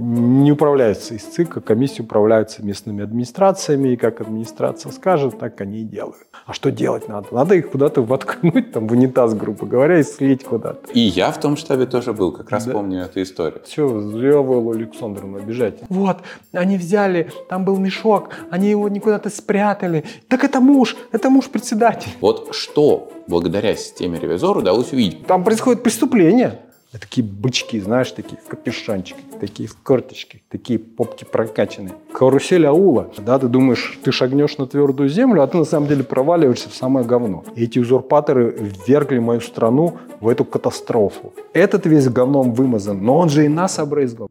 не управляются из ЦИКа, комиссии управляются местными администрациями, и как администрация скажет, так они и делают. А что делать надо? Надо их куда-то воткнуть, там, в унитаз, грубо говоря, и слить куда-то. И я в том штабе тоже был, как раз да. помню эту историю. Все, зря Вэллу Александровну обижать. Вот, они взяли, там был мешок, они его никуда-то спрятали. Так это муж, это муж председателя. Вот что благодаря системе ревизора удалось увидеть? Там происходит преступление. Такие бычки, знаешь, такие в капюшончике, такие в корточке, такие попки прокачанные. Карусель аула. Да, ты думаешь, ты шагнешь на твердую землю, а ты на самом деле проваливаешься в самое говно. И эти узурпаторы ввергли мою страну в эту катастрофу. Этот весь говном вымазан, но он же и нас обрызгал.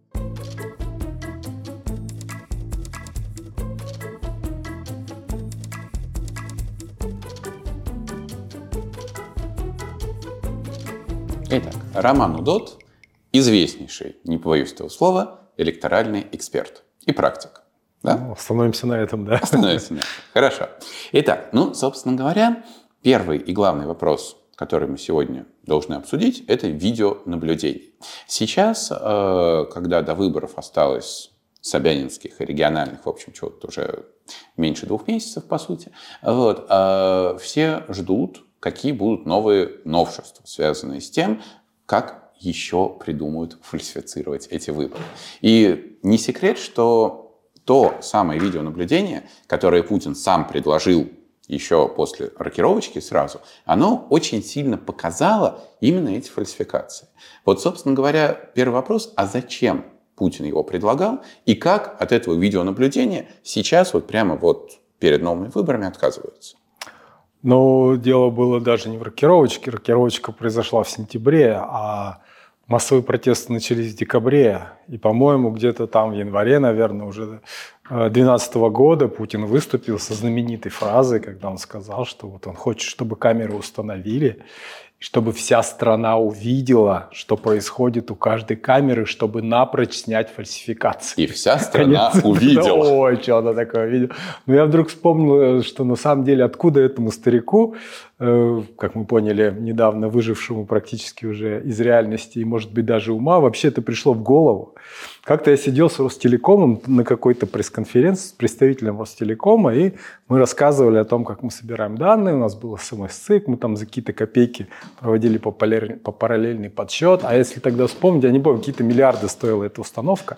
Итак, Роман Удот – известнейший, не побоюсь этого слова, электоральный эксперт и практик. Да? Ну, остановимся на этом, да. Остановимся на этом. Хорошо. Итак, ну, собственно говоря, первый и главный вопрос, который мы сегодня должны обсудить, это видеонаблюдение. Сейчас, э, когда до выборов осталось собянинских и региональных, в общем, чего-то уже меньше двух месяцев, по сути, вот, э, все ждут какие будут новые новшества, связанные с тем, как еще придумают фальсифицировать эти выборы. И не секрет, что то самое видеонаблюдение, которое Путин сам предложил еще после рокировочки сразу, оно очень сильно показало именно эти фальсификации. Вот, собственно говоря, первый вопрос, а зачем Путин его предлагал, и как от этого видеонаблюдения сейчас вот прямо вот перед новыми выборами отказываются? Но дело было даже не в рокировочке. Рокировочка произошла в сентябре, а массовые протесты начались в декабре. И, по-моему, где-то там в январе, наверное, уже 2012 года Путин выступил со знаменитой фразой, когда он сказал, что вот он хочет, чтобы камеры установили, чтобы вся страна увидела, что происходит у каждой камеры, чтобы напрочь снять фальсификации. И вся страна Конец. увидела. Ой, что она такое видела. Но я вдруг вспомнил, что на самом деле откуда этому старику, э, как мы поняли, недавно выжившему практически уже из реальности и, может быть, даже ума, вообще это пришло в голову. Как-то я сидел с Ростелекомом на какой-то пресс-конференции с представителем Ростелекома, и мы рассказывали о том, как мы собираем данные, у нас был смс-цик, мы там за какие-то копейки проводили по, по параллельный подсчет, а если тогда вспомнить, я не помню, какие-то миллиарды стоила эта установка.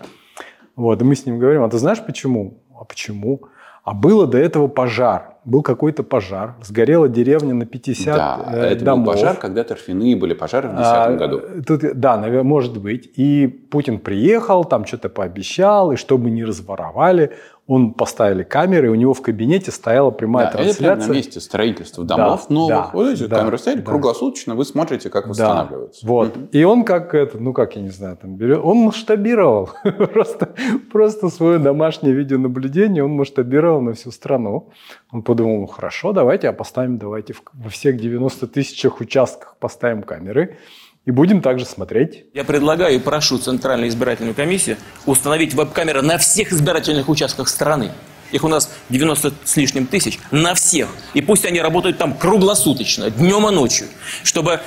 Вот, и мы с ним говорим, а ты знаешь почему? А почему? А было до этого пожар был какой-то пожар, сгорела деревня на 50 да, э, это домов. был пожар, когда торфяные были пожары в 2010 а, году. Тут, да, наверное, может быть. И Путин приехал, там что-то пообещал, и чтобы не разворовали, он поставили камеры, и у него в кабинете стояла прямая да, трансляция. Это на месте строительства домов да, новых. Да, вот эти да, камеры стояли да. круглосуточно, вы смотрите, как восстанавливаются. Да, вот. И он как это, ну как я не знаю, там берет, он масштабировал просто, просто свое домашнее видеонаблюдение, он масштабировал на всю страну. Он подумал, ну хорошо, давайте, а поставим, давайте во всех 90 тысячах участках поставим камеры. И будем также смотреть. Я предлагаю и прошу Центральную избирательную комиссию установить веб-камеры на всех избирательных участках страны. Их у нас 90 с лишним тысяч. На всех. И пусть они работают там круглосуточно, днем и ночью. Чтобы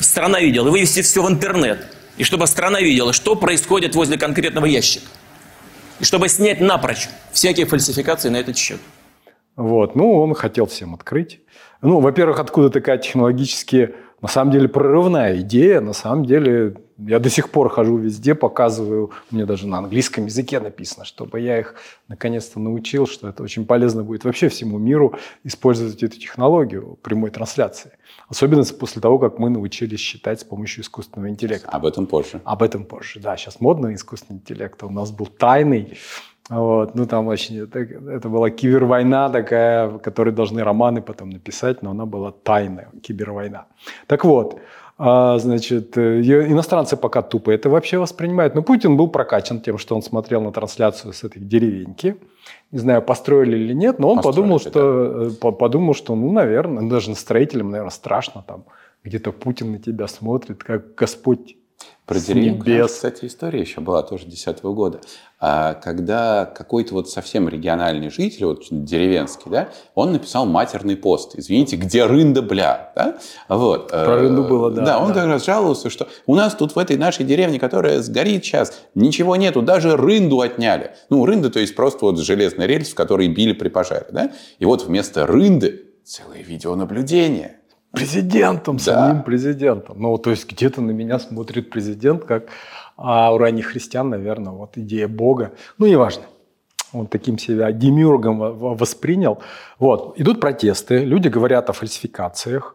страна видела. И вывести все в интернет. И чтобы страна видела, что происходит возле конкретного ящика. И чтобы снять напрочь всякие фальсификации на этот счет. Вот. Ну, он хотел всем открыть. Ну, во-первых, откуда такая технологически на самом деле прорывная идея, на самом деле я до сих пор хожу везде, показываю, меня даже на английском языке написано, чтобы я их наконец-то научил, что это очень полезно будет вообще всему миру использовать эту технологию прямой трансляции. Особенно после того, как мы научились считать с помощью искусственного интеллекта. Об этом позже. Об этом позже, да. Сейчас модно искусственный интеллект. У нас был тайный, вот, ну там очень, это, это была кибервойна такая, которой должны романы потом написать, но она была тайная, кибервойна. Так вот, а, значит, э, иностранцы пока тупо это вообще воспринимают. Но Путин был прокачан тем, что он смотрел на трансляцию с этой деревеньки. Не знаю, построили или нет, но он построили, подумал, что, да. Э, подумал, что, ну, наверное, даже строителям, наверное, страшно там. Где-то Путин на тебя смотрит, как Господь Про деревню, кстати, история еще была тоже 2010 года. А, когда какой-то вот совсем региональный житель, вот деревенский, да, он написал матерный пост. Извините, где рында, бля? Да? Вот. Про рынду было, да. Да, он да. как раз жаловался, что у нас тут в этой нашей деревне, которая сгорит сейчас, ничего нету, даже рынду отняли. Ну, рында, то есть просто вот железный рельс, в который били при пожаре. Да? И вот вместо рынды целое видеонаблюдение президентом, да. самим президентом. Ну, то есть где-то на меня смотрит президент, как а у ранних христиан, наверное, вот идея Бога. Ну, неважно. Он таким себя демиургом воспринял. Вот. Идут протесты, люди говорят о фальсификациях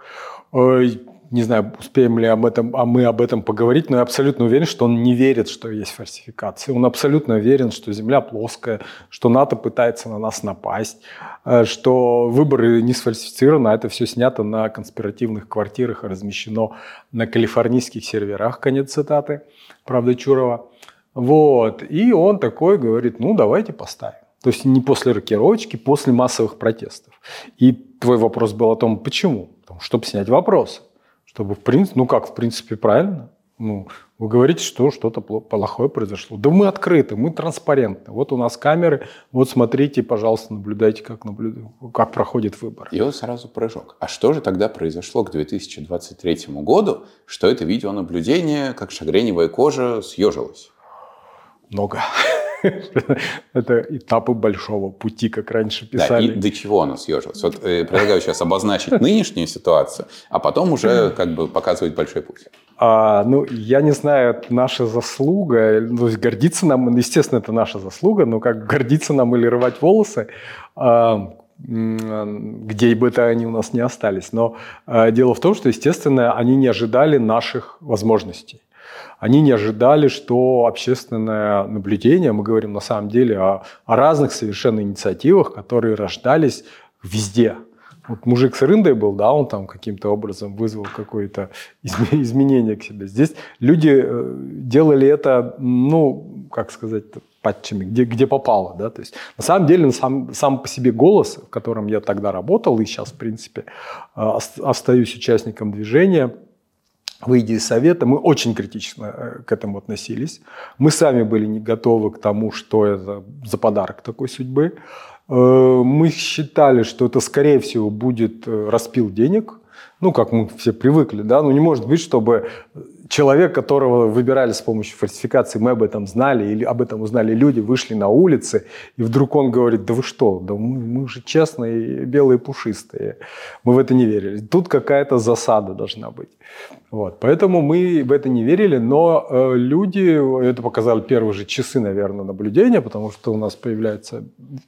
не знаю, успеем ли об этом, а мы об этом поговорить, но я абсолютно уверен, что он не верит, что есть фальсификации. Он абсолютно уверен, что Земля плоская, что НАТО пытается на нас напасть, э, что выборы не сфальсифицированы, а это все снято на конспиративных квартирах и размещено на калифорнийских серверах, конец цитаты, правда, Чурова. Вот. И он такой говорит, ну, давайте поставим. То есть не после рокировочки, после массовых протестов. И твой вопрос был о том, почему? Чтобы снять вопросы чтобы в принципе, ну как, в принципе, правильно. Ну, вы говорите, что что-то плохое произошло. Да мы открыты, мы транспарентны. Вот у нас камеры, вот смотрите, пожалуйста, наблюдайте, как, наблюд... как проходит выбор. И вот сразу прыжок. А что же тогда произошло к 2023 году, что это видеонаблюдение, как шагреневая кожа, съежилось? Много. Это этапы большого пути, как раньше писали. Да, и до чего оно съежилось? Вот э, предлагаю сейчас обозначить нынешнюю ситуацию, а потом уже как бы показывать большой путь. А, ну, я не знаю, это наша заслуга. Ну, то есть гордиться нам, естественно, это наша заслуга, но как гордиться нам или рвать волосы, а, где бы это они у нас не остались. Но а, дело в том, что, естественно, они не ожидали наших возможностей они не ожидали, что общественное наблюдение, мы говорим на самом деле о, о разных совершенно инициативах, которые рождались везде. Вот мужик с рындой был, да, он там каким-то образом вызвал какое-то изменение к себе. Здесь люди э, делали это, ну, как сказать, патчами, где, где попало, да, то есть на самом деле сам, сам по себе голос, в котором я тогда работал и сейчас, в принципе, э, остаюсь участником движения – выйдя из Совета, мы очень критично э, к этому относились. Мы сами были не готовы к тому, что это за подарок такой судьбы. Э, мы считали, что это, скорее всего, будет э, распил денег, ну, как мы все привыкли, да, ну, не может быть, чтобы человек, которого выбирали с помощью фальсификации, мы об этом знали, или об этом узнали люди, вышли на улицы, и вдруг он говорит, да вы что, да мы, мы же честные, белые, пушистые. Мы в это не верили. Тут какая-то засада должна быть. Вот. Поэтому мы в это не верили, но э, люди, это показали первые же часы, наверное, наблюдения, потому что у нас появляется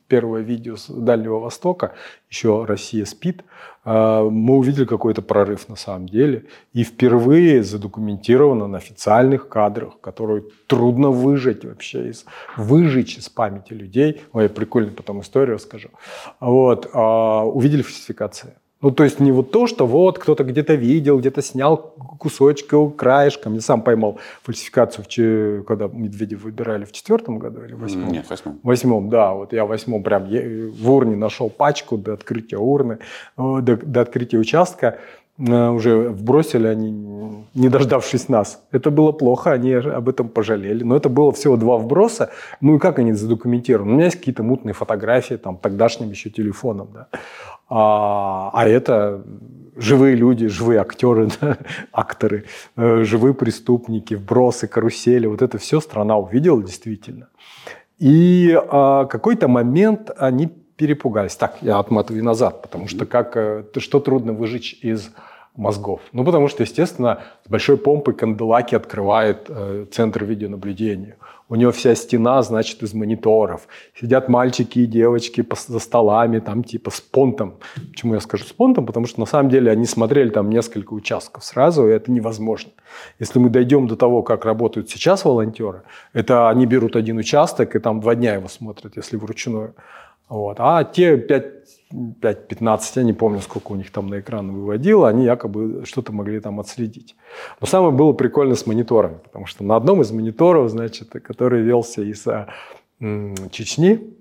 первое видео с Дальнего Востока, еще Россия спит, э, мы увидели какой-то прорыв на самом деле, и впервые задокументировали зафиксировано на официальных кадрах, которые трудно выжить вообще, из, выжечь из памяти людей. Ой, прикольно потом историю расскажу. Вот, а, увидели фальсификации. Ну, то есть не вот то, что вот кто-то где-то видел, где-то снял кусочек, краешком. Я сам поймал фальсификацию, когда Медведев выбирали в четвертом году или восьмом? Нет, в восьмом. В восьмом, да. Вот я в восьмом прям в урне нашел пачку до открытия урны, э, до, до открытия участка. Э, уже вбросили они, не дождавшись нас. Это было плохо, они об этом пожалели. Но это было всего два вброса. Ну и как они задокументированы? У меня есть какие-то мутные фотографии, там, тогдашним еще телефоном. Да? А, а это живые люди, живые актеры, да? акторы, э, живые преступники, вбросы, карусели. Вот это все страна увидела действительно. И а, какой-то момент они перепугались. Так, я отматываю назад, потому что как, э, что трудно выжечь из мозгов? Ну, потому что, естественно, с большой помпой Канделаки открывает э, центр видеонаблюдения. У него вся стена, значит, из мониторов. Сидят мальчики и девочки за столами, там типа с понтом. Почему я скажу с понтом? Потому что на самом деле они смотрели там несколько участков сразу, и это невозможно. Если мы дойдем до того, как работают сейчас волонтеры, это они берут один участок и там два дня его смотрят, если вручную. Вот. А те 5-15, я не помню, сколько у них там на экран выводило, они якобы что-то могли там отследить. Но самое было прикольно с мониторами, потому что на одном из мониторов, значит, который велся из а, Чечни,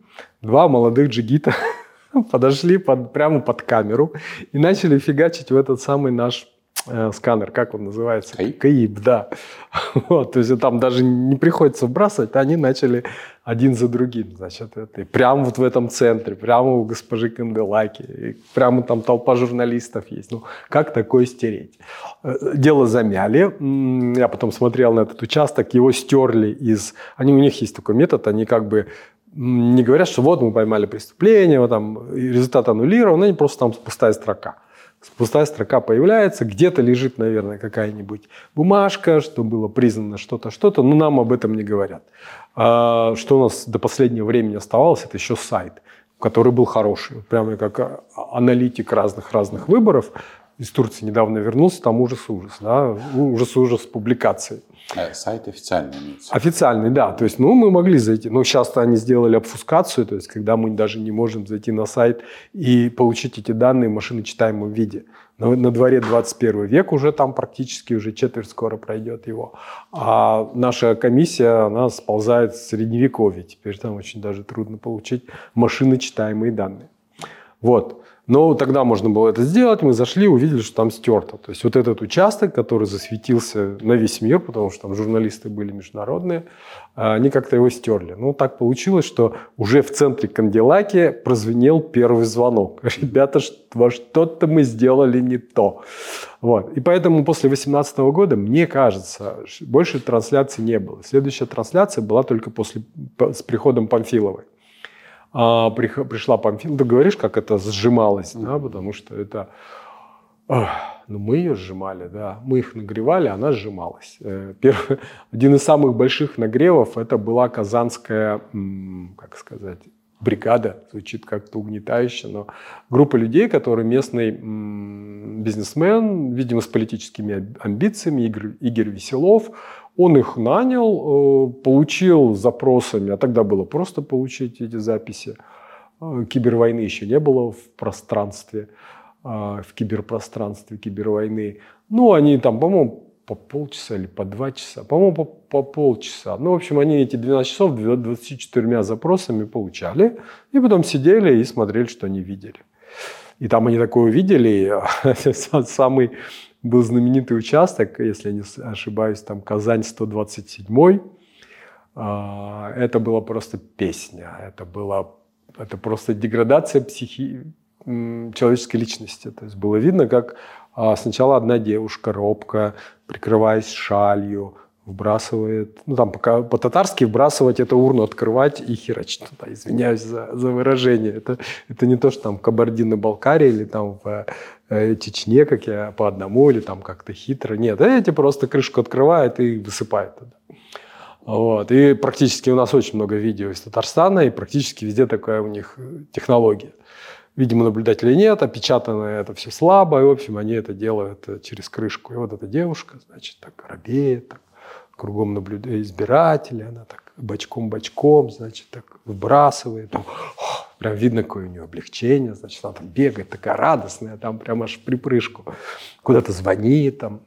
два молодых джигита подошли под, прямо под камеру и начали фигачить в этот самый наш э, сканер, как он называется? КАИП? КАИП, да. Вот, то есть там даже не приходится вбрасывать, они начали один за другим, значит, это. И прямо вот в этом центре, прямо у госпожи Канделаки, и прямо там толпа журналистов есть. Ну, как такое стереть? Э, дело замяли. Я потом смотрел на этот участок, его стерли из... Они, у них есть такой метод, они как бы не говорят, что вот мы поймали преступление, вот там результат аннулирован, они просто там пустая строка. Пустая строка появляется, где-то лежит, наверное, какая-нибудь бумажка, что было признано что-то, что-то, но нам об этом не говорят. А что у нас до последнего времени оставалось, это еще сайт, который был хороший. Прямо как а, аналитик разных-разных выборов. Из Турции недавно вернулся, там ужас-ужас, да, ужас-ужас публикации. Э, Сайт официальный имеется. Официальный, да. То есть, ну, мы могли зайти. Но сейчас они сделали обфускацию, то есть, когда мы даже не можем зайти на сайт и получить эти данные в машиночитаемом виде. Но на дворе 21 век уже там практически уже четверть скоро пройдет его. А наша комиссия, она сползает в средневековье. Теперь там очень даже трудно получить машиночитаемые данные. Вот. Но тогда можно было это сделать. Мы зашли, увидели, что там стерто. То есть вот этот участок, который засветился на весь мир, потому что там журналисты были международные, они как-то его стерли. Ну, так получилось, что уже в центре Канделаки прозвенел первый звонок. Ребята, во что-то мы сделали не то. Вот. И поэтому после 2018 года, мне кажется, больше трансляций не было. Следующая трансляция была только после, с приходом Памфиловой а, пришла Памфил, ты говоришь, как это сжималось, да, потому что это, ну мы ее сжимали, да, мы их нагревали, она сжималась. Э, первый, один из самых больших нагревов это была казанская, как сказать, бригада, звучит как-то угнетающе, но группа людей, которые местный бизнесмен, видимо, с политическими амбициями, Игорь, Игорь Веселов, он их нанял, э, получил запросами, а тогда было просто получить эти записи. Э, кибервойны еще не было в пространстве, э, в киберпространстве кибервойны. Ну, они там, по-моему, по полчаса или по два часа, по-моему, по, по полчаса. Ну, в общем, они эти 12 часов 24 запросами получали, и потом сидели и смотрели, что они видели. И там они такое увидели, самый был знаменитый участок, если я не ошибаюсь, там Казань 127 а, это была просто песня, это была это просто деградация психи... человеческой личности. То есть было видно, как а, сначала одна девушка робко, прикрываясь шалью, вбрасывает, ну там пока по-татарски вбрасывать это урну, открывать и херачить туда. Извиняюсь за, за выражение. Это, это не то, что там в Кабардино-Балкарии или там в Чечне, как я по одному, или там как-то хитро. Нет, эти просто крышку открывают и высыпают туда. Вот. И практически у нас очень много видео из Татарстана, и практически везде такая у них технология. Видимо, наблюдателей нет, опечатано это все слабо, и, в общем, они это делают э, через крышку. И вот эта девушка, значит, так робеет, так кругом наблюдает избиратели, она так бочком-бочком, значит, так выбрасывает. О, прям видно, какое у нее облегчение, значит, она там бегает, такая радостная, там прям аж припрыжку. Куда-то звонит, там,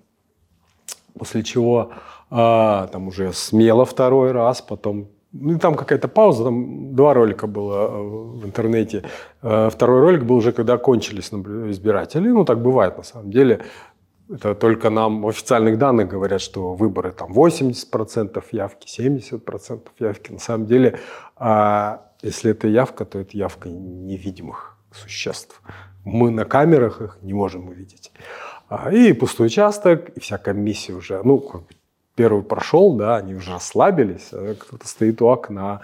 после чего а, там уже смело второй раз, потом ну, там какая-то пауза, там два ролика было э, в интернете. Э, второй ролик был уже, когда кончились избиратели. Ну, так бывает на самом деле. Это только нам в официальных данных говорят, что выборы там 80% явки, 70% явки. На самом деле, а если это явка, то это явка невидимых существ. Мы на камерах их не можем увидеть. А, и пустой участок, и вся комиссия уже, ну, как бы первый прошел, да, они уже расслабились, а кто-то стоит у окна,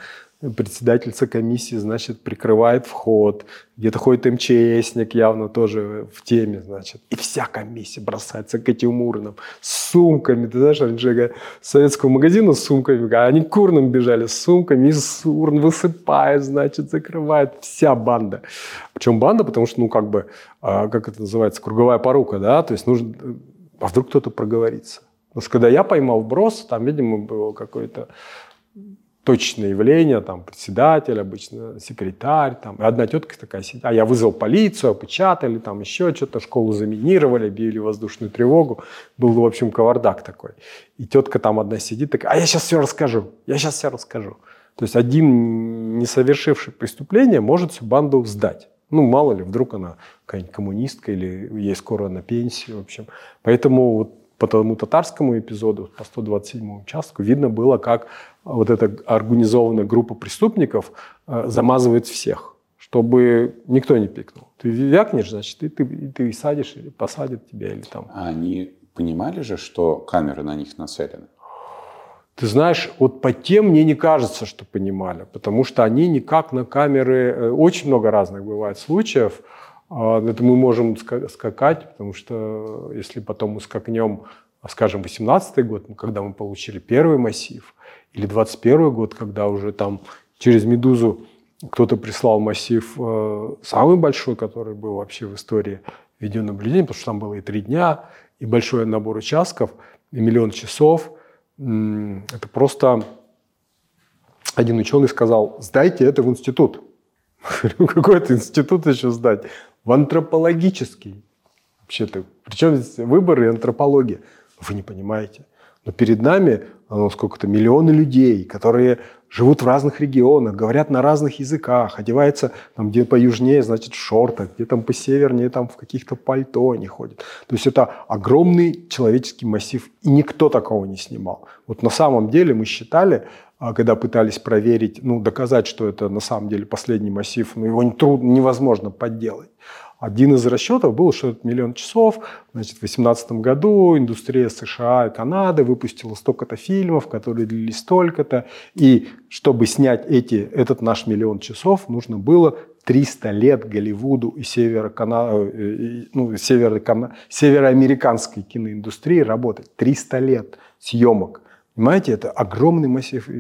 председательница комиссии, значит, прикрывает вход, где-то ходит МЧСник, явно тоже в теме, значит. И вся комиссия бросается к этим урнам с сумками. Ты знаешь, раньше с советского магазина с сумками, а они к урнам бежали с сумками, из урн высыпает, значит, закрывает вся банда. Причем банда, потому что, ну, как бы, а, как это называется, круговая порука, да, то есть нужно, а вдруг кто-то проговорится. Потому что когда я поймал брос, там, видимо, было какое-то точное явление, там, председатель, обычно секретарь, там, и одна тетка такая сидит, а я вызвал полицию, опечатали, там, еще что-то, школу заминировали, били воздушную тревогу, был, в общем, кавардак такой. И тетка там одна сидит, такая, а я сейчас все расскажу, я сейчас все расскажу. То есть один, не совершивший преступление, может всю банду сдать. Ну, мало ли, вдруг она какая-нибудь коммунистка или ей скоро на пенсии, в общем. Поэтому вот по тому татарскому эпизоду, по 127 участку, видно было, как вот эта организованная группа преступников э, замазывает всех, чтобы никто не пикнул. Ты вякнешь, значит, ты, ты, ты садишь или посадят тебя, или там. А они понимали же, что камеры на них нацелены? Ты знаешь, вот по тем мне не кажется, что понимали, потому что они никак на камеры... Э, очень много разных бывает случаев. А, это мы можем скакать, потому что если потом мы скакнем, скажем, 18 год, ну, когда мы получили первый массив, или 21 год, когда уже там через «Медузу» кто-то прислал массив э, самый большой, который был вообще в истории видеонаблюдения, потому что там было и три дня, и большой набор участков, и миллион часов – это просто один ученый сказал, сдайте это в институт. Какой это институт еще сдать? В антропологический. Вообще-то, причем здесь выборы и антропология? Вы не понимаете. Но перед нами ну, сколько-то миллионы людей, которые живут в разных регионах, говорят на разных языках, одеваются там где по южнее, значит, в шортах, где там по севернее, там в каких-то пальто они ходят. То есть это огромный человеческий массив, и никто такого не снимал. Вот на самом деле мы считали, когда пытались проверить, ну, доказать, что это на самом деле последний массив, ну, его трудно, невозможно подделать. Один из расчетов был, что это миллион часов. Значит, в 2018 году индустрия США и Канады выпустила столько-то фильмов, которые длились столько-то. И чтобы снять эти, этот наш миллион часов, нужно было 300 лет Голливуду и северо э, ну, северо североамериканской киноиндустрии работать. 300 лет съемок. Понимаете, это огромный массив э,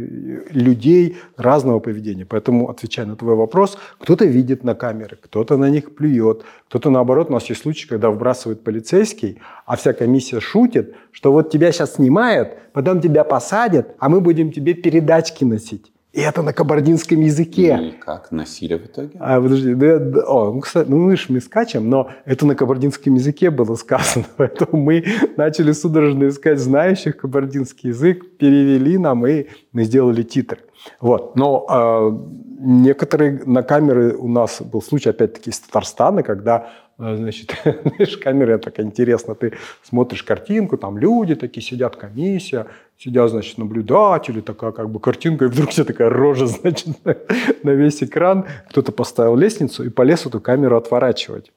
людей разного поведения. Поэтому, отвечая на твой вопрос, кто-то видит на камеры, кто-то на них плюет, кто-то наоборот. У нас есть случаи, когда вбрасывает полицейский, а вся комиссия шутит, что вот тебя сейчас снимают, потом тебя посадят, а мы будем тебе передачки носить. И это на кабардинском языке. И как носили в итоге? А, подожди, да, да, о, ну, кстати, ну, мы же мы скачем, но это на кабардинском языке было сказано, поэтому мы начали судорожно искать знающих кабардинский язык, перевели нам, и мы сделали титры. Вот. Но э, некоторые на камеры у нас был случай, опять-таки, из Татарстана, когда значит, знаешь, камера так интересно, ты смотришь картинку, там люди такие сидят, комиссия, сидят, значит, наблюдатели, такая как бы картинка, и вдруг все такая рожа, значит, на весь экран. Кто-то поставил лестницу и полез эту камеру отворачивать.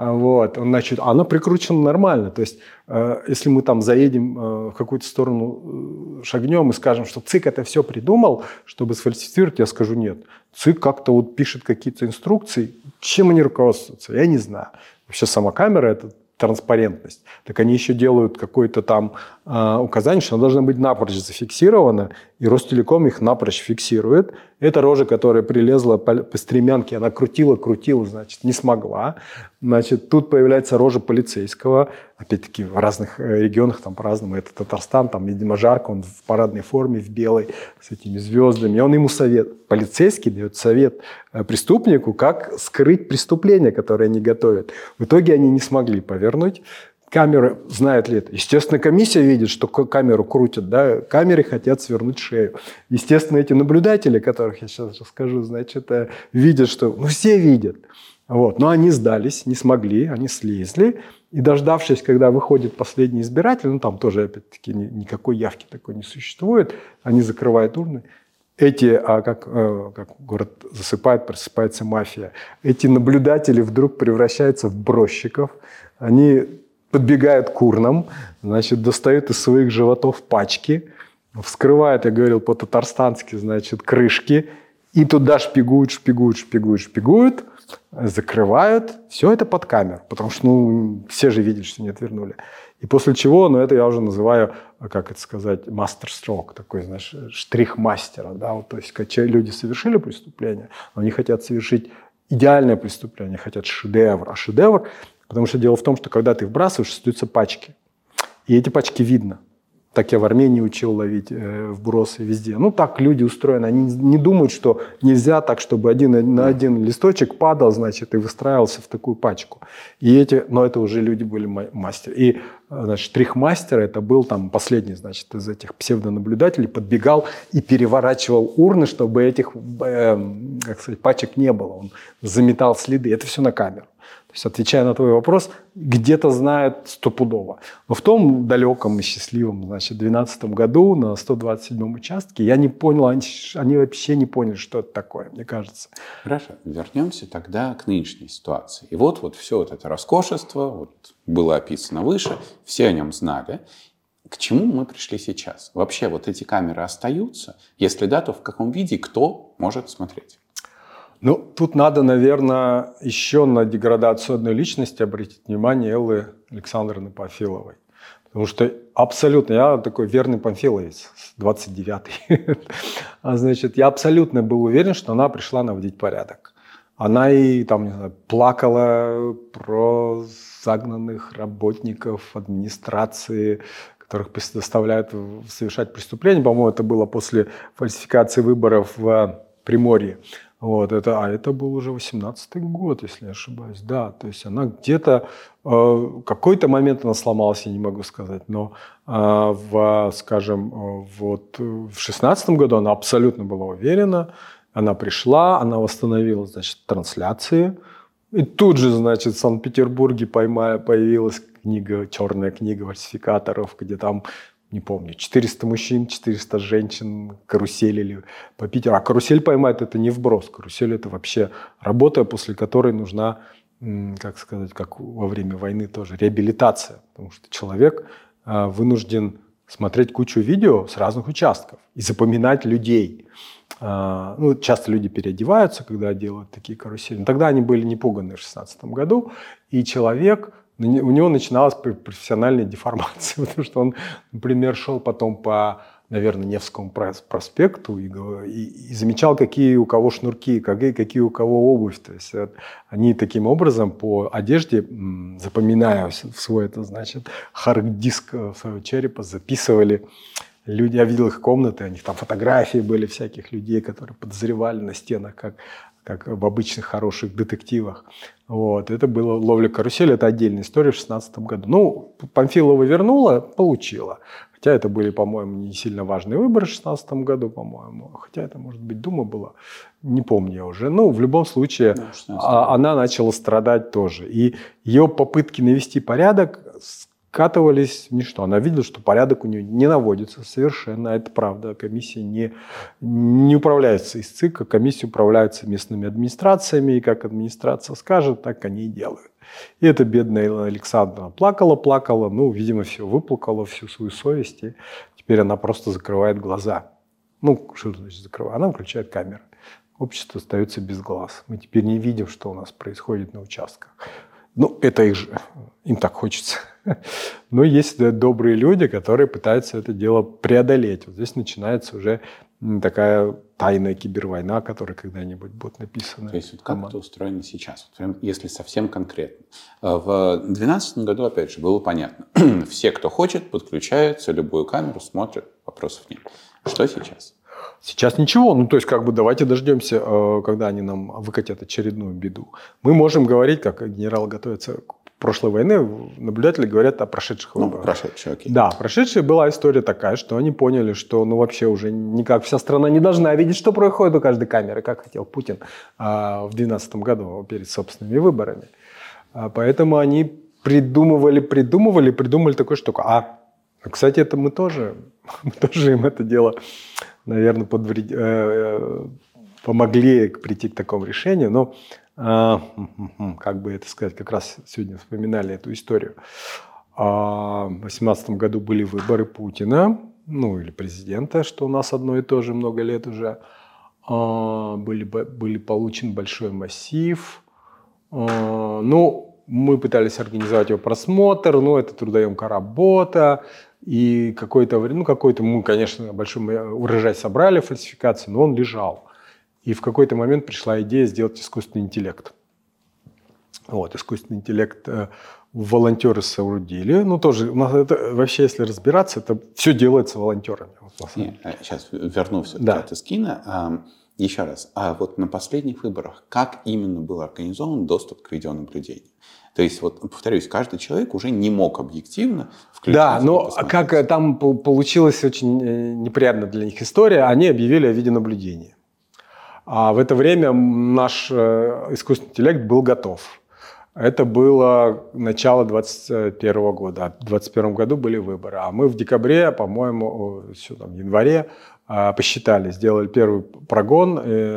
А, вот, значит, она прикручена нормально. То есть, э, если мы там заедем э, в какую-то сторону, э, шагнем и скажем, что ЦИК это все придумал, чтобы сфальсифицировать, я скажу нет. ЦИК как-то вот пишет какие-то инструкции. Чем они руководствуются? Я не знаю. Вообще сама камера – это транспарентность. Так они еще делают какое-то там э, указание, что она должна быть напрочь зафиксирована, и Ростелеком их напрочь фиксирует. Эта рожа, которая прилезла по, по стремянке, она крутила, крутила, значит, не смогла. Значит, тут появляется рожа полицейского, опять-таки в разных э, регионах там по-разному. Это Татарстан, там, видимо, жарко, он в парадной форме, в белой, с этими звездами. И он ему совет, полицейский дает совет э, преступнику, как скрыть преступление, которое они готовят. В итоге они не смогли повернуть камеры знает ли это? Естественно, комиссия видит, что камеру крутят, да, камеры хотят свернуть шею. Естественно, эти наблюдатели, которых я сейчас расскажу, значит, э, видят, что, ну, все видят. Вот. Но они сдались, не смогли, они слезли. И дождавшись, когда выходит последний избиратель, ну там тоже, опять-таки, никакой явки такой не существует, они закрывают урны. Эти, а как, э, как город засыпает, просыпается мафия, эти наблюдатели вдруг превращаются в бросчиков. Они подбегают к урнам, значит, достают из своих животов пачки, вскрывают, я говорил по-татарстански, значит, крышки, и туда шпигуют, шпигуют, шпигуют, шпигуют, закрывают. Все это под камеру, потому что ну, все же видели, что не отвернули. И после чего, ну это я уже называю, как это сказать, мастер-строк, такой, знаешь, штрих мастера. Да? Вот, то есть, люди совершили преступление, но они хотят совершить идеальное преступление, хотят шедевр. А шедевр Потому что дело в том, что когда ты вбрасываешь, остаются пачки. И эти пачки видно. Так я в Армении учил ловить э, вбросы везде. Ну, так люди устроены. Они не думают, что нельзя так, чтобы один на один листочек падал, значит, и выстраивался в такую пачку. И эти, но это уже люди были мастер. И значит, штрих-мастер, это был там последний, значит, из этих псевдонаблюдателей, подбегал и переворачивал урны, чтобы этих, э, как сказать, пачек не было. Он заметал следы. Это все на камеру. Есть, отвечая на твой вопрос, где-то знают стопудово. Но в том далеком и счастливом, значит, 2012 году на 127 участке я не понял, они, они вообще не поняли, что это такое, мне кажется. Хорошо, вернемся тогда к нынешней ситуации. И вот, вот все вот это роскошество вот, было описано выше, все о нем знали. К чему мы пришли сейчас? Вообще вот эти камеры остаются? Если да, то в каком виде кто может смотреть? Ну, тут надо, наверное, еще на деградацию одной личности обратить внимание Эллы Александровны Памфиловой. Потому что абсолютно, я такой верный памфиловец, 29-й. а значит, я абсолютно был уверен, что она пришла наводить порядок. Она и там, не знаю, плакала про загнанных работников администрации, которых заставляют совершать преступления. По-моему, это было после фальсификации выборов в Приморье. Вот, это, а это был уже 18-й год, если не ошибаюсь. Да, то есть она где-то, э, какой-то момент она сломалась, я не могу сказать, но э, в, скажем, вот в 16 году она абсолютно была уверена, она пришла, она восстановила, значит, трансляции, и тут же, значит, в Санкт-Петербурге поймая, появилась книга, черная книга фальсификаторов, где там не помню, 400 мужчин, 400 женщин каруселили по Питеру. А карусель поймать это не вброс. Карусель это вообще работа, после которой нужна, как сказать, как во время войны тоже, реабилитация. Потому что человек а, вынужден смотреть кучу видео с разных участков и запоминать людей. А, ну, часто люди переодеваются, когда делают такие карусели. Тогда они были не пуганы в 16 году, и человек у него начиналась профессиональная деформация, потому что он, например, шел потом по, наверное, Невскому проспекту и, и, и замечал, какие у кого шнурки, какие, какие у кого обувь. То есть они таким образом по одежде, запоминая в свой, это значит, хард-диск своего черепа, записывали люди, я видел их комнаты, у них там фотографии были всяких людей, которые подозревали на стенах, как как в обычных хороших детективах. Вот. Это было ловля карусели, это отдельная история в 2016 году. Ну, Памфилова вернула, получила. Хотя это были, по-моему, не сильно важные выборы в 2016 году, по-моему. Хотя это, может быть, Дума была. Не помню я уже. Ну, в любом случае, да, она начала страдать тоже. И ее попытки навести порядок скатывались в ничто. Она видела, что порядок у нее не наводится совершенно. Это правда. Комиссия не, не управляется из ЦИКа. Комиссия управляется местными администрациями. И как администрация скажет, так они и делают. И эта бедная Александра плакала, плакала. Ну, видимо, все выплакала, всю свою совесть. И теперь она просто закрывает глаза. Ну, что значит закрывает? Она включает камеры. Общество остается без глаз. Мы теперь не видим, что у нас происходит на участках. Ну, это их же, им так хочется. Но есть добрые люди, которые пытаются это дело преодолеть. Вот здесь начинается уже такая тайная кибервойна, которая когда-нибудь будет написана. То есть вот как это устроено сейчас, вот, если совсем конкретно. Э, в 2012 году, опять же, было понятно. Все, кто хочет, подключаются, любую камеру смотрят, вопросов нет. Что сейчас? Сейчас ничего. Ну, то есть, как бы давайте дождемся, э, когда они нам выкатят очередную беду. Мы можем говорить, как генерал готовится к прошлой войны, наблюдатели говорят о прошедших ну, выборах. Прошедшие, окей. Да, прошедшая была история такая, что они поняли, что ну вообще уже никак вся страна не должна видеть, что происходит у каждой камеры, как хотел Путин а, в 2012 году перед собственными выборами. А, поэтому они придумывали, придумывали, придумали такую штуку. А, кстати, это мы тоже, мы тоже им это дело наверное, подвред... Э, э, помогли прийти к такому решению. Но, а, как бы это сказать, как раз сегодня вспоминали эту историю. А, в 2018 году были выборы Путина, ну или президента, что у нас одно и то же много лет уже. А, были, были получен большой массив. Ну, мы пытались организовать его просмотр, но это трудоемкая работа. И какое-то время, ну какой-то, мы, конечно, большой урожай собрали фальсификации, но он лежал. И в какой-то момент пришла идея сделать искусственный интеллект. Вот, искусственный интеллект э, волонтеры соорудили. Ну, тоже, у нас это, вообще, если разбираться, это все делается волонтерами. Вот, Нет, сейчас верну все-таки Да. от Искина. Еще раз, а вот на последних выборах как именно был организован доступ к видеонаблюдению? То есть, вот, повторюсь, каждый человек уже не мог объективно включить Да, но как э, там по- получилась очень э, неприятная для них история, они объявили о видеонаблюдении. А в это время наш э, искусственный интеллект был готов. Это было начало 2021 года. В 2021 году были выборы. А мы в декабре, по-моему, в январе а, посчитали, сделали первый прогон,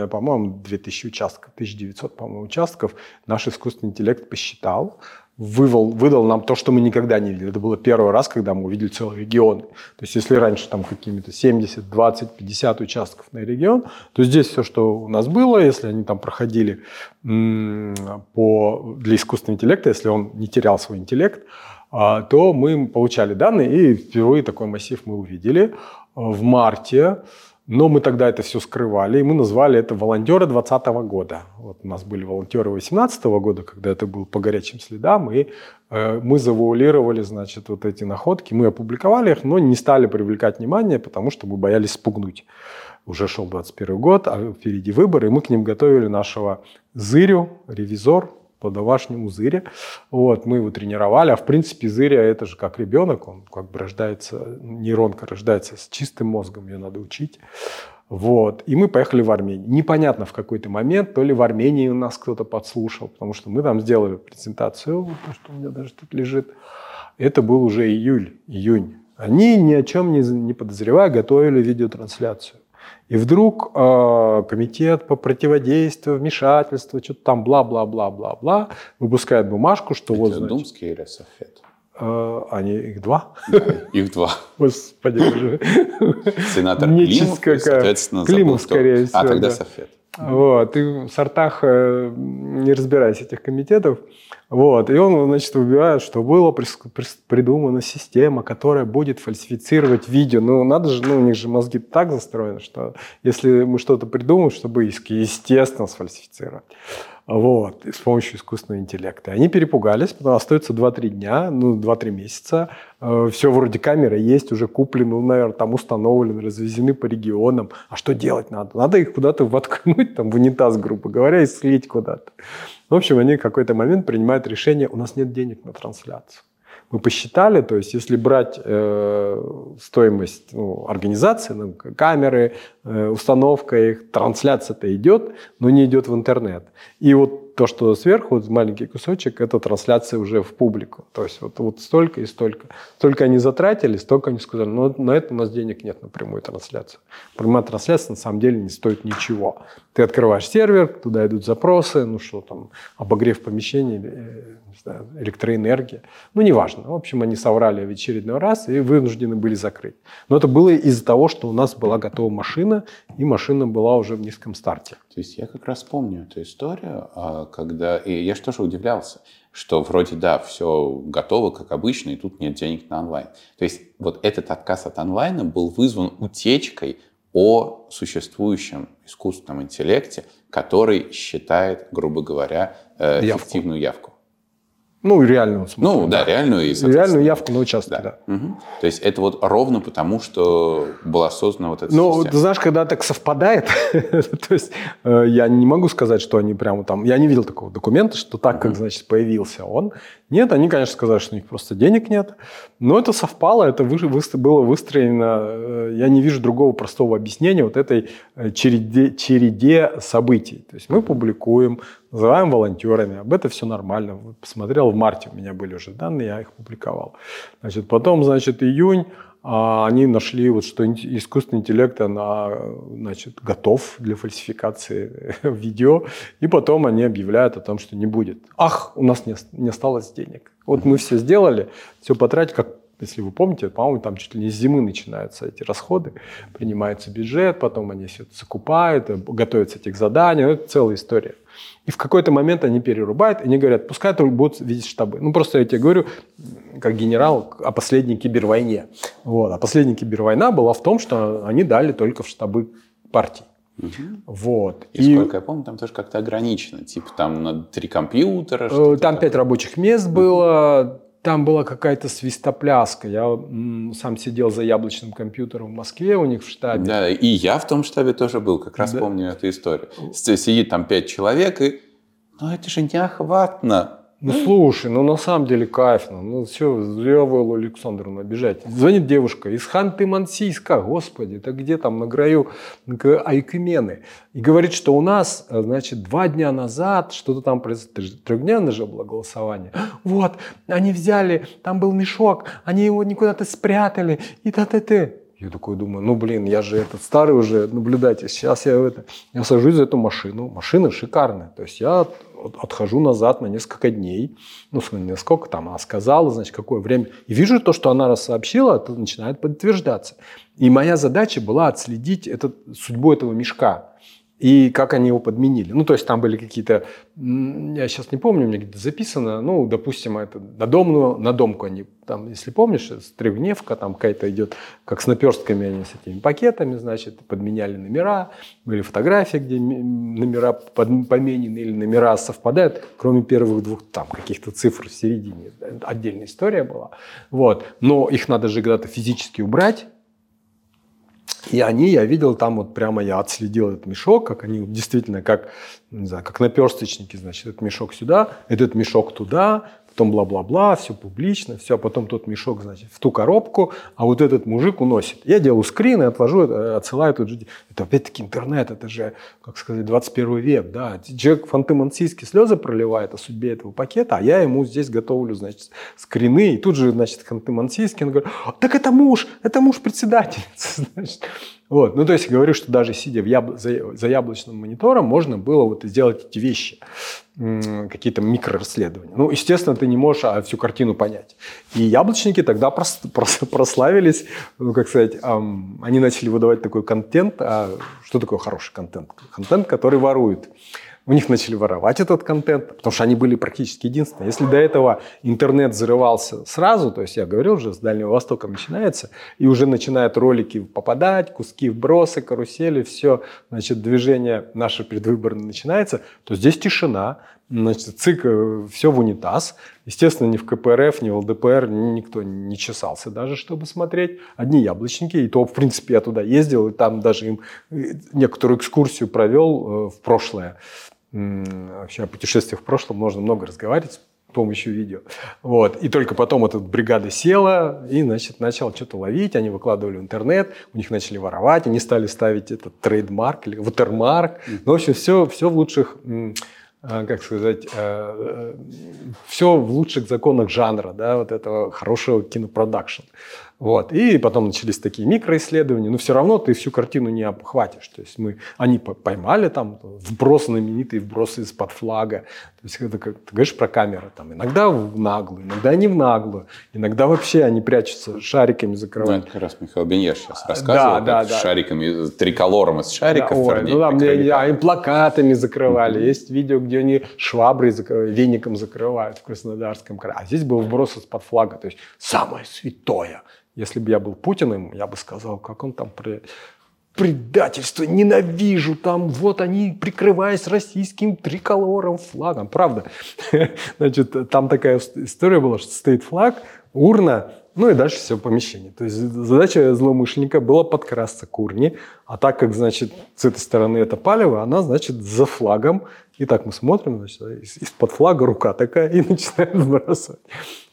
по-моему, 2000 участков, 1900, по-моему, участков. Наш искусственный интеллект посчитал, вывел, выдал нам то, что мы никогда не видели. Это было первый раз, когда мы увидели целые регионы. То есть если раньше там какими-то 70, 20, 50 участков на регион, то здесь все, что у нас было, если они там проходили по, для искусственного интеллекта, если он не терял свой интеллект, а, то мы получали данные, и впервые такой массив мы увидели в марте. Но мы тогда это все скрывали, и мы назвали это волонтеры 2020 года. Вот у нас были волонтеры 2018 года, когда это был по горячим следам, и э, мы завуалировали, значит, вот эти находки, мы опубликовали их, но не стали привлекать внимание, потому что мы боялись спугнуть. Уже шел 21 год, а впереди выборы, и мы к ним готовили нашего Зырю, ревизор, по домашнему Зыре. Вот, мы его тренировали, а в принципе Зыря это же как ребенок, он как бы рождается, нейронка рождается с чистым мозгом, ее надо учить. Вот. И мы поехали в Армению. Непонятно в какой-то момент, то ли в Армении у нас кто-то подслушал, потому что мы там сделали презентацию, вот то, что у меня даже тут лежит. Это был уже июль, июнь. Они ни о чем не, не подозревая готовили видеотрансляцию. И вдруг э, комитет по противодействию, вмешательству, что-то там бла-бла-бла-бла-бла, выпускает бумажку, что вот, значит, Думский или Софет? э, они, их два? Их два. Господи. Сенатор Климов, соответственно, Климов, скорее А, всего, тогда да. Софет. Вот, и в сортах э, не разбираясь этих комитетов. Вот, и он, значит, выбирает, что была придумана система, которая будет фальсифицировать видео. Ну, надо же, ну, у них же мозги так застроены, что если мы что-то придумаем, чтобы, естественно, сфальсифицировать. Вот, с помощью искусственного интеллекта. Они перепугались, потому что остается 2-3 дня, ну, 2-3 месяца. все вроде камеры есть, уже куплены, ну, наверное, там установлены, развезены по регионам. А что делать надо? Надо их куда-то воткнуть, там, в унитаз, грубо говоря, и слить куда-то. В общем, они в какой-то момент принимают решение, у нас нет денег на трансляцию. Мы посчитали, то есть если брать э, стоимость ну, организации, ну, камеры, э, установка их, трансляция-то идет, но не идет в интернет. И вот то, что сверху, вот маленький кусочек, это трансляция уже в публику. То есть вот, вот столько и столько. Столько они затратили, столько они сказали, но на это у нас денег нет на прямую трансляцию. Прямая трансляция на самом деле не стоит ничего. Ты открываешь сервер, туда идут запросы, ну что там, обогрев помещения, э, не знаю, электроэнергия. Ну, неважно. В общем, они соврали в очередной раз и вынуждены были закрыть. Но это было из-за того, что у нас была готова машина, и машина была уже в низком старте. То есть я как раз помню эту историю, а, когда... И я же тоже удивлялся, что вроде, да, все готово, как обычно, и тут нет денег на онлайн. То есть вот этот отказ от онлайна был вызван утечкой о существующем искусственном интеллекте, который считает, грубо говоря, э, Явку. эффективную явку. Ну, и реальную. смысле, Ну, да, реальную и, Реальную явку на участке, да. Да. Мгм. То есть это вот ровно потому, что была создана вот эта Ну, система. ты знаешь, когда так совпадает, то есть э, я не могу сказать, что они прямо там... Я не видел такого документа, что так, как, значит, появился он. Нет, они, конечно, сказали, что у них просто денег нет. Но это совпало, это было выстроено... э, Я не вижу другого простого объяснения вот этой э, череде, череде событий. То есть мы публикуем, называем волонтерами, об этом все нормально. Посмотрел, в марте у меня были уже данные, я их публиковал. Значит, потом, значит, июнь, а они нашли, вот, что искусственный интеллект она, значит, готов для фальсификации видео, и потом они объявляют о том, что не будет. Ах, у нас не, не осталось денег. Вот мы все сделали, все потратили, как если вы помните, по-моему, там чуть ли не с зимы начинаются эти расходы, принимается бюджет, потом они все это закупают, э, готовятся эти к заданию, это целая история. И в какой-то момент они перерубают, и они говорят, пускай только будут видеть штабы. Ну, просто я тебе говорю, как генерал, о последней кибервойне. Вот. А последняя кибервойна была в том, что они дали только в штабы партий. Вот. И, сколько я помню, там тоже как-то ограничено. Типа там на три компьютера. Э, Там пять рабочих мест было. Там была какая-то свистопляска. Я сам сидел за яблочным компьютером в Москве у них в штабе. Да, и я в том штабе тоже был, как раз Да. помню эту историю. Сидит там пять человек, и ну это же неохватно. Ну слушай, ну на самом деле кайфно. Ну все, зря вы Эллу Александровну обижать. Звонит девушка из Ханты-Мансийска, господи, это где там на краю Айкымены. И говорит, что у нас, э, значит, два дня назад, что-то там произошло, трехдневное же было голосование. Вот, они взяли, там был мешок, они его никуда-то спрятали, и та-та-та. Я такой думаю, ну блин, я же этот старый уже наблюдатель. Сейчас я это, я сажусь за эту машину. Машина шикарная. То есть я от- отхожу назад на несколько дней. Ну, не сколько там она сказала, значит, какое время. И вижу то, что она раз сообщила, это начинает подтверждаться. И моя задача была отследить этот, судьбу этого мешка. И как они его подменили. Ну, то есть там были какие-то, я сейчас не помню, меня где-то записано, ну, допустим, это на домную, на домку они, там, если помнишь, с трехдневка, там какая-то идет, как с наперстками они с этими пакетами, значит, подменяли номера, были фотографии, где номера под- поменены или номера совпадают, кроме первых двух, там, каких-то цифр в середине. Отдельная история была. Вот. Но их надо же когда-то физически убрать, и они, я видел, там вот прямо я отследил этот мешок, как они действительно, как, не знаю, как наперсточники, значит, этот мешок сюда, этот мешок туда, потом бла-бла-бла, все публично, все, а потом тот мешок, значит, в ту коробку, а вот этот мужик уносит. Я делаю скрин и отвожу, э, отсылаю тут же. Это опять-таки интернет, это же, как сказать, 21 век, да. Человек фантомансийские слезы проливает о судьбе этого пакета, а я ему здесь готовлю, значит, скрины, и тут же, значит, Ханты-Мансийский, он говорит, так это муж, это муж председательницы, значит. Вот, ну то есть говорю, что даже сидя в яб- за, за яблочным монитором можно было вот сделать эти вещи, какие-то микрорасследования. Ну, естественно, ты не можешь а, всю картину понять. И яблочники тогда прос- прос- прославились, ну, как сказать, ам, они начали выдавать такой контент. А что такое хороший контент? Контент, который ворует. У них начали воровать этот контент, потому что они были практически единственные. Если до этого интернет взрывался сразу, то есть я говорил уже, с Дальнего Востока начинается, и уже начинают ролики попадать, куски вбросы, карусели, все, значит, движение наше предвыборное начинается, то здесь тишина, значит, ЦИК, все в унитаз. Естественно, ни в КПРФ, ни в ЛДПР никто не чесался даже, чтобы смотреть. Одни яблочники, и то, в принципе, я туда ездил, и там даже им э, некоторую экскурсию провел э, в прошлое. Вообще о путешествиях в прошлом можно много разговаривать с помощью видео. Вот. И только потом эта бригада села и, значит, начала что-то ловить. Они выкладывали в интернет, у них начали воровать, они стали ставить этот trademark или watermark. Ну, в общем, все, все в лучших, как сказать, все в лучших законах жанра, да, вот этого хорошего кинопродакшн. Вот. И потом начались такие микроисследования, но все равно ты всю картину не обхватишь. То есть мы, они по- поймали там вброс знаменитые вбросы из-под флага. То есть это как ты говоришь про камеры, там иногда в наглую, иногда не в наглую, иногда вообще они прячутся шариками Ну, закрывают. это как раз Михаил Беньеш сейчас рассказывал. да, как да. шариками, триколором из шариков. Да, ой, ну да, мне, прикрыли а, камерой. и плакатами закрывали. Есть видео, где они шваброй закрывают, веником закрывают в Краснодарском крае. А здесь был вброс из-под флага. То есть самое святое. Если бы я был Путиным, я бы сказал, как он там при предательство, ненавижу там, вот они, прикрываясь российским триколором, флагом. Правда. Значит, там такая история была, что стоит флаг, урна, ну и дальше все помещение. То есть задача злоумышленника была подкрасться к урне, а так как, значит, с этой стороны это палево, она, значит, за флагом. И так мы смотрим, значит, из- из-под флага рука такая и начинает сбрасывать.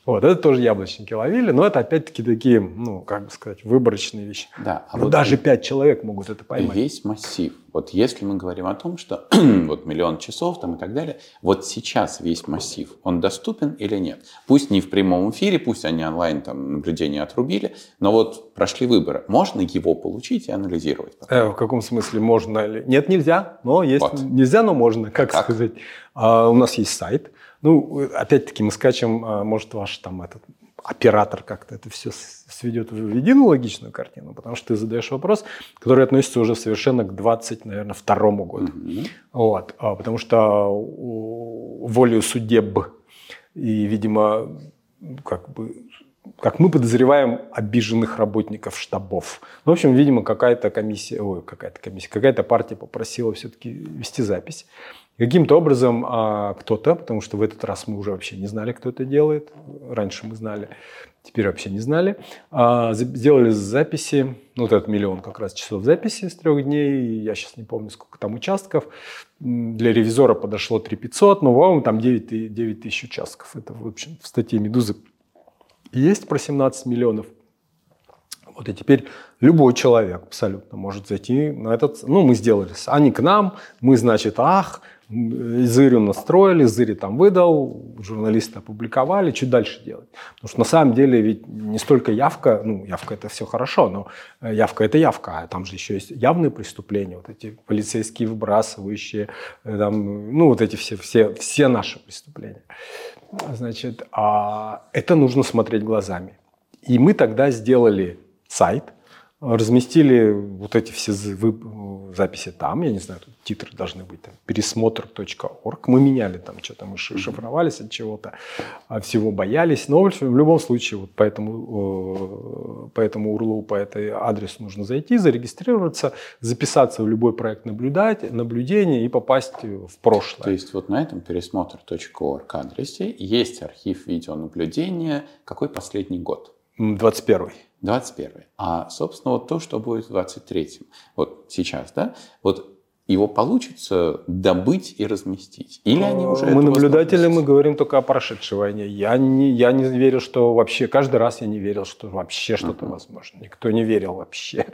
Вот, это тоже яблочники ловили, но это опять-таки такие, ну, как бы сказать, выборочные вещи. Да, а Ну, вот даже пять человек могут это поймать. весь массив. Вот если мы говорим о том, что вот миллион часов там и так далее, вот сейчас весь массив, он доступен или нет? Пусть не в прямом эфире, пусть они онлайн там наблюдение отрубили, но вот прошли выборы. Можно его получить и анализировать? Э, в каком смысле можно? Нет, нельзя, но есть. Вот. Нельзя, но можно, как, Как? сказать. А, у нас есть сайт. Ну, опять-таки, мы скачем, а, может, ваш там этот оператор как-то это все сведет в единую логичную картину, потому что ты задаешь вопрос, который относится уже совершенно к 20, наверное, второму году. Мгм. Вот, а, потому что волею судеб и, видимо, как бы как мы подозреваем, обиженных работников штабов. Ну, в общем, видимо, какая-то комиссия, ой, какая-то комиссия, какая-то партия попросила все-таки вести запись. Каким-то образом а, кто-то, потому что в этот раз мы уже вообще не знали, кто это делает, раньше мы знали, теперь вообще не знали, а, сделали записи, ну вот этот миллион как раз часов записи с трех дней, я сейчас не помню, сколько там участков, для ревизора подошло 3 500, но, по-моему, там 9, 9 тысяч участков. Это, в общем, в статье «Медузы» есть про 17 миллионов. Вот и теперь любой человек абсолютно может зайти на этот... Ну, мы сделали. Они к нам, мы, значит, ах, Зырю настроили, Зыри там выдал, журналисты опубликовали, что дальше делать? Потому что на самом деле ведь не столько явка, ну, явка это все хорошо, но э, явка это явка, а там же еще есть явные преступления, вот эти полицейские выбрасывающие, э, там, ну, вот эти все, все, все наши преступления. Значит, а это нужно смотреть глазами. И мы тогда сделали сайт, разместили вот эти все записи там, я не знаю, тут титры должны быть, там, пересмотр.орг. Мы меняли там что-то, мы шифровались от чего-то, а всего боялись. Но в любом случае, вот по этому, по этому URL, по этой адресу нужно зайти, зарегистрироваться, записаться в любой проект наблюдать, наблюдения и попасть в прошлое. То есть вот на этом пересмотр.орг адресе есть архив видеонаблюдения. Какой последний год? 21 21 А, собственно, вот то, что будет в 23-м. Вот сейчас, да? Вот его получится добыть и разместить? Или они уже Мы наблюдатели, мы говорим только о прошедшей войне. Я не, я не верю, что вообще, каждый раз я не верил, что вообще что-то uh-huh. возможно. Никто не верил вообще.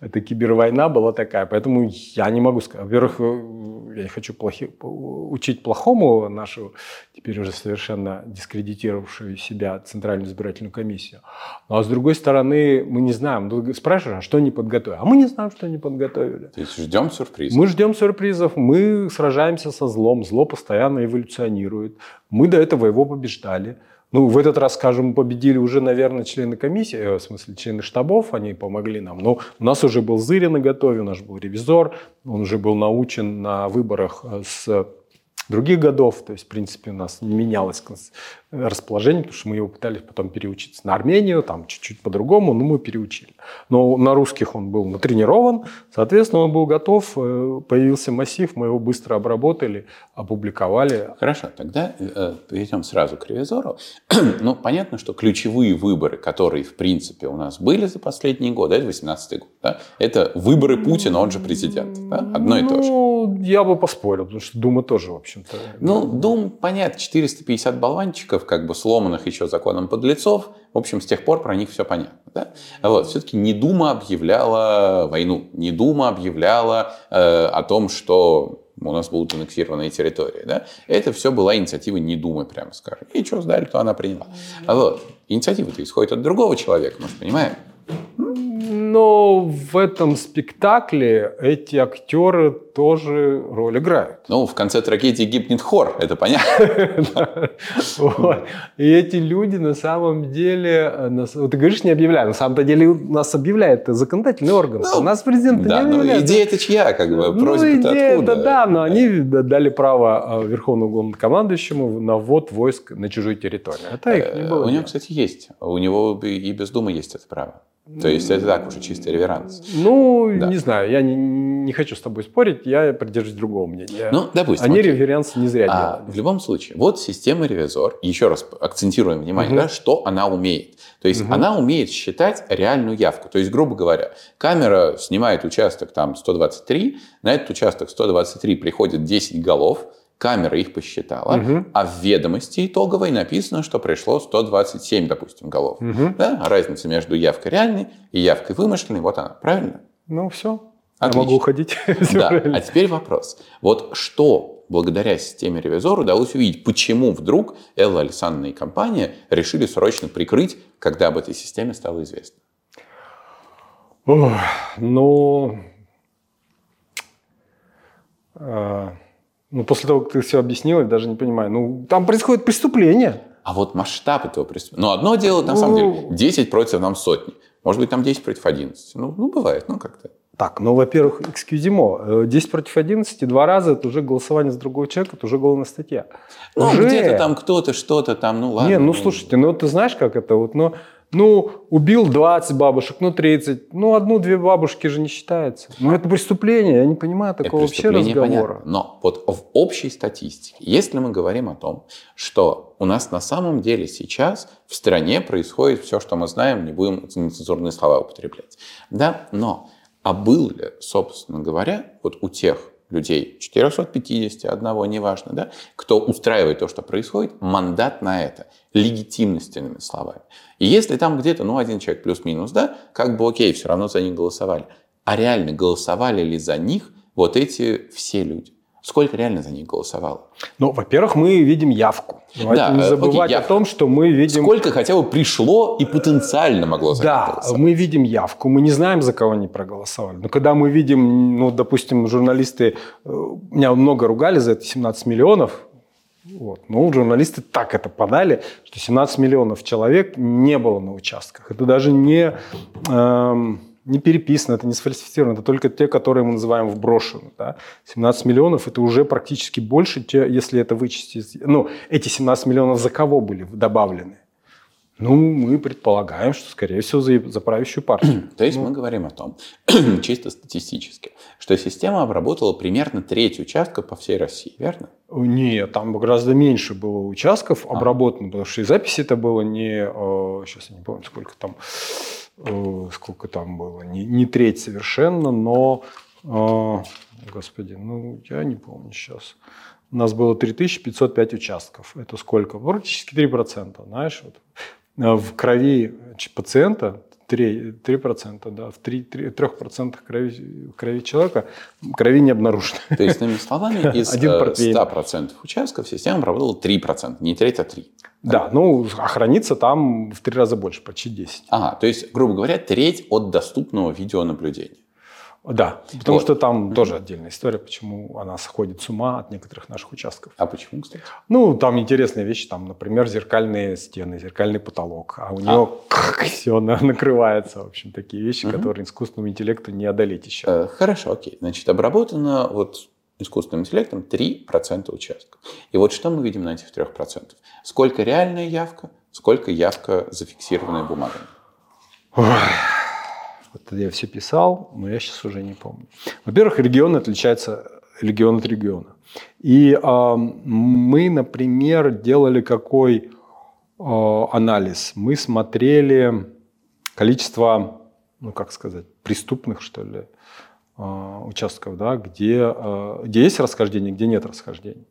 Это кибервойна была такая, поэтому я не могу сказать. Во-первых, э, я не хочу плохи, учить плохому нашу, теперь уже совершенно дискредитировавшую себя Центральную избирательную комиссию. Ну, а с другой стороны, мы не знаем. Ну, спрашиваешь, а что они подготовили? А мы не знаем, что они подготовили. То есть ждем сюрприз. Мы ждем сюрпризов, мы сражаемся со злом, зло постоянно эволюционирует. Мы до этого его побеждали. Ну, в этот раз, скажем, победили уже, наверное, члены комиссии, э, в смысле, члены штабов, они помогли нам. Но у нас уже был Зырин на готове, у нас был ревизор, он уже был научен на выборах э, с других годов. То есть, в принципе, у нас не менялось расположение, потому что мы его пытались потом переучиться на Армению, там чуть-чуть по-другому, но мы переучили. Но на русских он был натренирован, соответственно, он был готов, э, появился массив, мы его быстро обработали, опубликовали. Хорошо, тогда э, перейдем сразу к ревизору. ну, понятно, что ключевые выборы, которые, в принципе, у нас были за последние годы, это 18 год, да? это выборы Путина, он же президент, да? одно и то же. Ну, я бы поспорил, потому что Дума тоже, в общем-то. Ну, Дум, понятно, 450 болванчиков, политиков, как бы сломанных еще законом подлецов. В общем, с тех пор про них все понятно. Да? Вот, все-таки не Дума объявляла войну, не Дума объявляла э, о том, что у нас будут аннексированные территории. Да? Это все была инициатива не Думы, прямо скажем. И что сдали, то она приняла. Вот. Инициатива-то исходит от другого человека, мы же понимаем. Но в этом спектакле эти актеры тоже роль играют. Ну, в конце трагедии гибнет хор, это понятно. И эти люди на самом деле, ты говоришь, не объявляют. На самом деле нас объявляет законодательный орган. У нас президент не объявляет. идея это чья, как бы, просьба идея это да, но они дали право Верховному главнокомандующему на ввод войск на чужую территорию. Это их не было. У него, кстати, есть. У него и без Думы есть это право. То есть это так уже чистый реверанс. Ну, да. не знаю, я не, не хочу с тобой спорить, я придерживаюсь другого мнения. Ну, допустим. Они окей. реверанс не зря а, делали. В любом случае, вот система ревизор, еще раз акцентируем внимание, угу. да, что она умеет. То есть угу. она умеет считать реальную явку. То есть, грубо говоря, камера снимает участок там 123, на этот участок 123 приходит 10 голов, камера их посчитала, угу. а в ведомости итоговой написано, что пришло 127, допустим, голов. Угу. Да? А разница между явкой реальной и явкой вымышленной, вот она, правильно? Ну, все. Отлично. Я могу уходить. Да. А теперь вопрос. Вот что благодаря системе ревизора удалось увидеть, почему вдруг Элла Александровна и компания решили срочно прикрыть, когда об этой системе стало известно? Ох, ну, э, ну, после того, как ты все объяснил, я даже не понимаю. Ну, там происходит преступление. А вот масштаб этого преступления. Ну, одно дело, на ну... самом деле, 10 против нам сотни. Может быть, там 10 против 11. Ну, ну бывает, ну как-то. Так, ну, во-первых, экскюзимо. 10 против 11, два раза, это уже голосование за другого человека, это уже уголовная статья. Ну, уже... где-то там кто-то, что-то там, ну ладно. Не, ну, слушайте, ну, ты знаешь, как это вот, ну, Ну, убил 20 бабушек, ну 30. Ну, одну-две бабушки же не считается. Ну, это преступление, я не понимаю такого вообще разговора. понятно. Но вот в общей статистике, если мы говорим о том, что у нас на самом деле сейчас в стране происходит все, что мы знаем, не будем нецензурные слова употреблять. Да, но а был ли, собственно говоря, вот у тех людей, 451, неважно, да, кто устраивает то, что происходит, мандат на это, легитимностями словами. И если там где-то, ну, один человек плюс-минус, да, как бы окей, все равно за них голосовали. А реально голосовали ли за них вот эти все люди? Сколько реально за них голосовало? Ну, во-первых, мы видим явку. Давайте Да, не э, забывать окей, о том, что мы видим... Сколько хотя бы пришло и потенциально могло за Да, мы видим явку, мы не знаем, за кого они проголосовали. Но когда мы видим, ну, допустим, журналисты, э, меня много ругали за это 17 миллионов, вот. Ну, журналисты так это подали, что 17 миллионов человек не было на участках. Это даже не, эм, не переписано, это не сфальсифицировано, это только те, которые мы называем вброшены. Да? 17 миллионов – это уже практически больше, если это вычесть. Ну, эти 17 миллионов за кого были добавлены? Ну, мы предполагаем, что, скорее всего, за, за правящую партию. То есть мы говорим о том, чисто статистически, что система обработала примерно треть участков по всей России, верно? Нет, там гораздо меньше было участков А. обработано, потому что и записи это было не, э, сейчас я не помню, сколько там, э, сколько там было, не, не треть совершенно, но, э, господи, ну я не помню сейчас. У нас было 3505 участков. Это сколько? Практически 3%, знаешь. Вот. Э, В крови пациента 3, 3% да, в 3, 3, 3% крови, крови человека крови не обнаружено. То есть, иными словами, из Один э, портвейн. 100% участков система обработала 3%, не треть, а 3. Да, ну, а хранится там в три раза больше, почти 10. Ага, то есть, грубо говоря, треть от доступного видеонаблюдения. Да, потому Вот. что там тоже отдельная история, почему она сходит с ума от некоторых наших участков. А почему, кстати? Ну, там интересные вещи, там, например, зеркальные стены, зеркальный потолок, а у нее все накрывается, в общем, такие вещи, Мгм. которые искусственному интеллекту не одолеть еще. Э, Хорошо, окей. Значит, обработано вот искусственным интеллектом 3% участков. И вот что мы видим на этих 3%? Сколько реальная явка, сколько явка, зафиксированная бумагами. Вот я все писал, но я сейчас уже не помню. Во-первых, регион отличается регион от региона. И а, мы, например, делали какой а, анализ? Мы смотрели количество, ну как сказать, преступных, что ли, а, участков, да, где, а, где есть расхождение, где нет расхождений.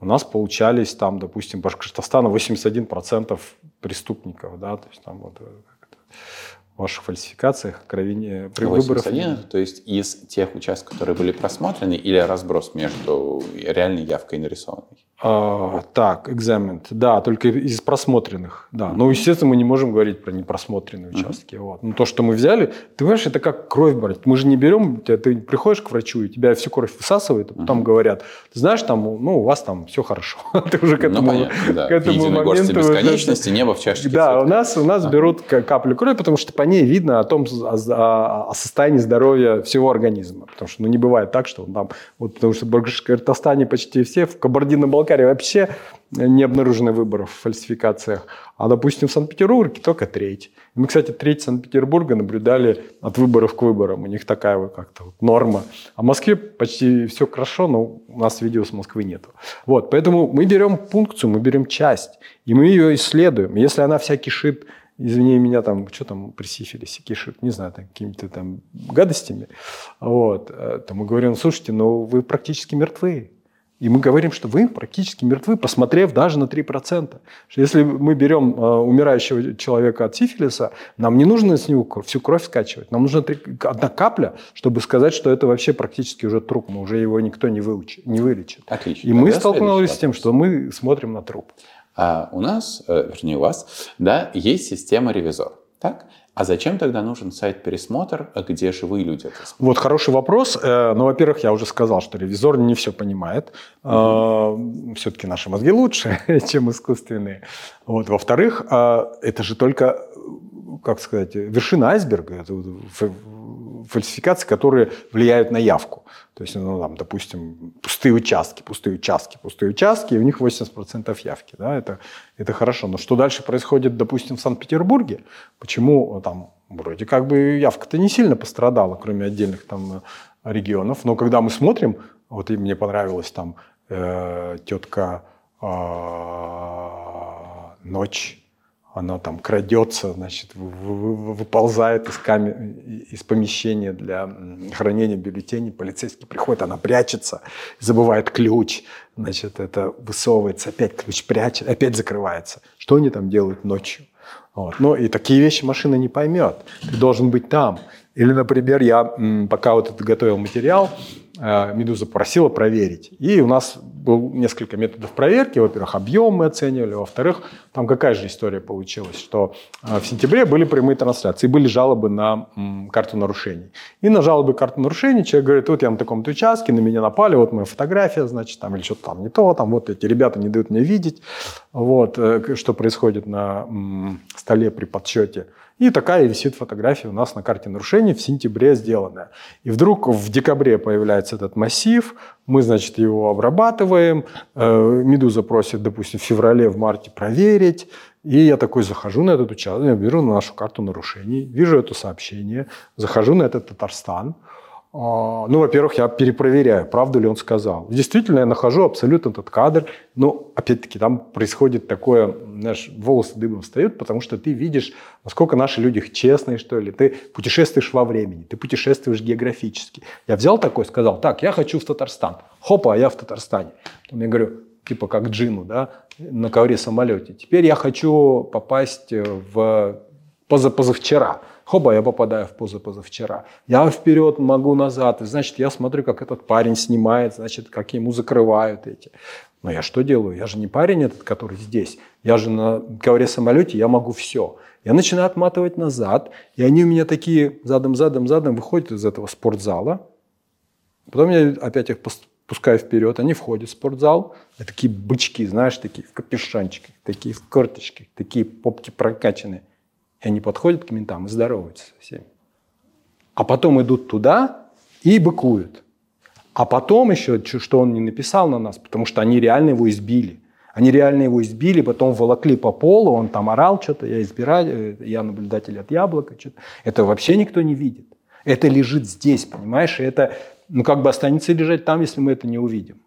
У нас получались там, допустим, Башкортостана 81% преступников, да, то есть там вот э, ваших фальсификациях крови не- при выборах. 81, то есть из тех участков, которые были просмотрены, или разброс между реальной явкой и нарисованной? А, так, экзамен. Да, только из просмотренных. Да. Но, естественно, мы не можем говорить про непросмотренные участки. Вот. Но то, что мы взяли, ты понимаешь, это как кровь брать. Мы же не берем, тебя- ты приходишь к врачу, и тебя всю кровь высасывают, а потом говорят, ты знаешь, там, ну, у вас там все хорошо. ты уже к этому, ну, понятно, да. к этому горсти моменту... бесконечности, небо в чашечке Да, цветов. у нас, у нас А. берут каплю крови, потому что по ней видно о том, о, о- о состоянии здоровья всего организма. Потому что ну, не бывает так, что он там, вот, потому что в Башкортостане почти все, в Кабардино-Балкарии вообще не обнаружено выборов в фальсификациях. А, допустим, в Санкт-Петербурге только треть. Мы, кстати, треть Санкт-Петербурга наблюдали от выборов к выборам. У них такая вот как-то вот норма. А в Москве почти все хорошо, но у нас видео с Москвы нету. Вот, поэтому мы берем пункцию, мы берем часть, и мы ее исследуем. Если она вся кишит, извини меня, там, что там при сифилисе кишит, не знаю, там, какими-то там гадостями, вот, э, то мы говорим, слушайте, ну вы практически мертвы. И мы говорим, что вы практически мертвы, посмотрев даже на 3%. Что если мы берем э, умирающего человека от сифилиса, нам не нужно с него кровь- всю кровь скачивать. Нам нужна три- одна капля, чтобы сказать, что это вообще практически уже труп. Мы уже его никто не, выучи- не вылечит. Отлично. И мы Тогда столкнулись следующий с тем, что мы смотрим на труп. А у нас, э, вернее у вас, да, есть система ревизор. Так? А зачем тогда нужен сайт пересмотр, где живые люди? Вот хороший вопрос. Э, Ну, во-первых, я уже сказал, что ревизор не все понимает. Все-таки наши мозги лучше, чем искусственные. Вот. Во-вторых, э, это же только, э, как сказать, вершина айсберга. Фальсификации, которые влияют на явку. То есть, ну, там, допустим, пустые участки, пустые участки, пустые участки, и у них 80% явки. Да? Это, это хорошо. Но что дальше происходит, допустим, в Санкт-Петербурге? Почему там вроде как бы явка-то не сильно пострадала, кроме отдельных там регионов. Но когда мы смотрим, вот и мне понравилась там э, тетка э, Ночь, она там крадется, значит, выползает из, камер, из помещения для хранения бюллетеней, полицейский приходит, она прячется, забывает ключ, значит, это высовывается, опять ключ прячет, опять закрывается. Что они там делают ночью? Вот. Ну и такие вещи машина не поймет. Ты должен быть там. Или, например, я пока вот готовил материал, Медуза просила проверить. И у нас было несколько методов проверки. Во-первых, объем мы оценивали. Во-вторых, там какая же история получилась, что э, в сентябре были прямые трансляции, были жалобы на карту нарушений. И на жалобы карту нарушений человек говорит, вот я на таком-то участке, на меня напали, вот моя фотография, значит, там или что-то там не то, там вот эти ребята не дают мне видеть, вот, э, что происходит на столе при подсчете. И такая висит фотография у нас на карте нарушений в сентябре сделанная. И вдруг в декабре появляется этот массив, мы, значит, его обрабатываем, э, Медуза просит, допустим, в феврале, в марте проверить, и я такой захожу на этот участок, я беру на нашу карту нарушений, вижу это сообщение, захожу на этот Татарстан, ну, во-первых, я перепроверяю, правду ли он сказал. Действительно, я нахожу абсолютно этот кадр, но, опять-таки, там происходит такое, знаешь, волосы дыбом встают, потому что ты видишь, насколько наши люди честные, что ли. Ты путешествуешь во времени, ты путешествуешь географически. Я взял такой, сказал, так, я хочу в Татарстан. Хопа, а я в Татарстане. Потом я говорю, типа как Джину, да, на ковре самолете. Теперь я хочу попасть в позапозавчера. Хоба, я попадаю в позу позавчера. Я вперед могу назад. И, значит, я смотрю, как этот парень снимает, значит, как ему закрывают эти. Но я что делаю? Я же не парень этот, который здесь. Я же на ковре самолете, я могу все. Я начинаю отматывать назад, и они у меня такие задом, задом, задом выходят из этого спортзала. Потом я опять их пускаю вперед, они входят в спортзал, и такие бычки, знаешь, такие в капюшончиках, такие в корточках, такие попки прокачанные. И они подходят к ментам и здороваются со всеми. А потом идут туда и быкуют. А потом еще, что он не написал на нас, потому что они реально его избили. Они реально его избили, потом волокли по полу, он там орал что-то, я избиратель, я наблюдатель от яблока. Что-то. Это вообще никто не видит. Это лежит здесь, понимаешь? И это ну, как бы останется лежать там, если мы это не увидим.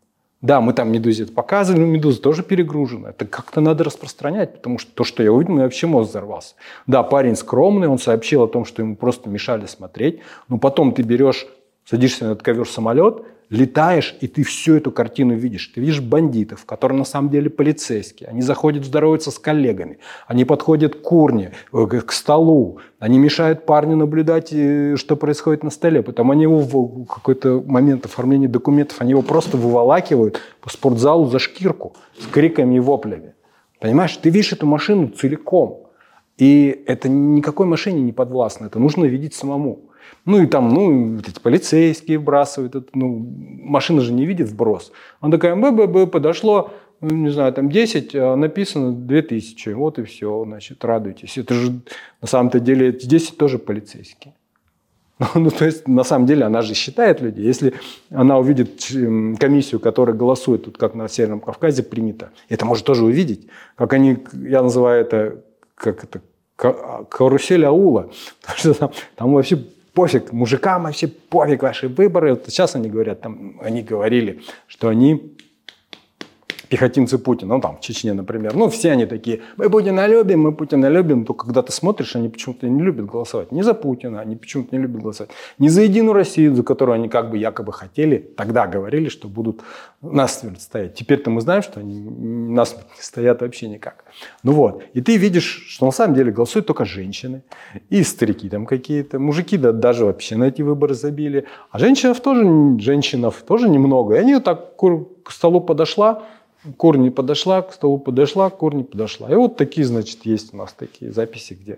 Да, мы там медузе это показывали, но медуза тоже перегружена. Это как-то надо распространять, потому что то, что я увидел, мне вообще мозг взорвался. Да, парень скромный, он сообщил о том, что ему просто мешали смотреть, но потом ты берешь, садишься на этот ковер самолет, летаешь, и ты всю эту картину видишь. Ты видишь бандитов, которые на самом деле полицейские. Они заходят здороваются с коллегами. Они подходят к урне, э, к столу. Они мешают парню наблюдать, э, что происходит на столе. Потом они его в какой-то момент оформления документов, они его просто выволакивают по спортзалу за шкирку с криками и воплями. Понимаешь, ты видишь эту машину целиком. И это никакой машине не подвластно. Это нужно видеть самому. Ну и там, ну, вот эти полицейские вбрасывают, это, ну, машина же не видит вброс. Он такая, б, б, б, подошло, ну, не знаю, там 10, а написано 2000, вот и все, значит, радуйтесь. Это же на самом-то деле эти 10 тоже полицейские. Ну, то есть, на самом деле, она же считает людей. Если она увидит эм, комиссию, которая голосует, тут как на Северном Кавказе принято, это может тоже увидеть. Как они, я называю это, как это, карусель аула. Потому что там, там вообще пофиг, мужикам вообще пофиг ваши выборы. Вот сейчас они говорят, там, они говорили, что они пехотинцы Путина, ну там в Чечне, например, ну все они такие, мы Путина любим, мы Путина любим, то когда ты смотришь, они почему-то не любят голосовать. Не за Путина, они почему-то не любят голосовать. Не за Единую Россию, за которую они как бы якобы хотели, тогда говорили, что будут нас стоять. Теперь-то мы знаем, что они нас не стоят вообще никак. Ну вот, и ты видишь, что на самом деле голосуют только женщины и старики там какие-то, мужики да, даже вообще на эти выборы забили, а женщин тоже, женщинов тоже немного. И они вот так к столу подошла, корни подошла, к столу подошла, корни подошла. И вот такие, значит, есть у нас такие записи, где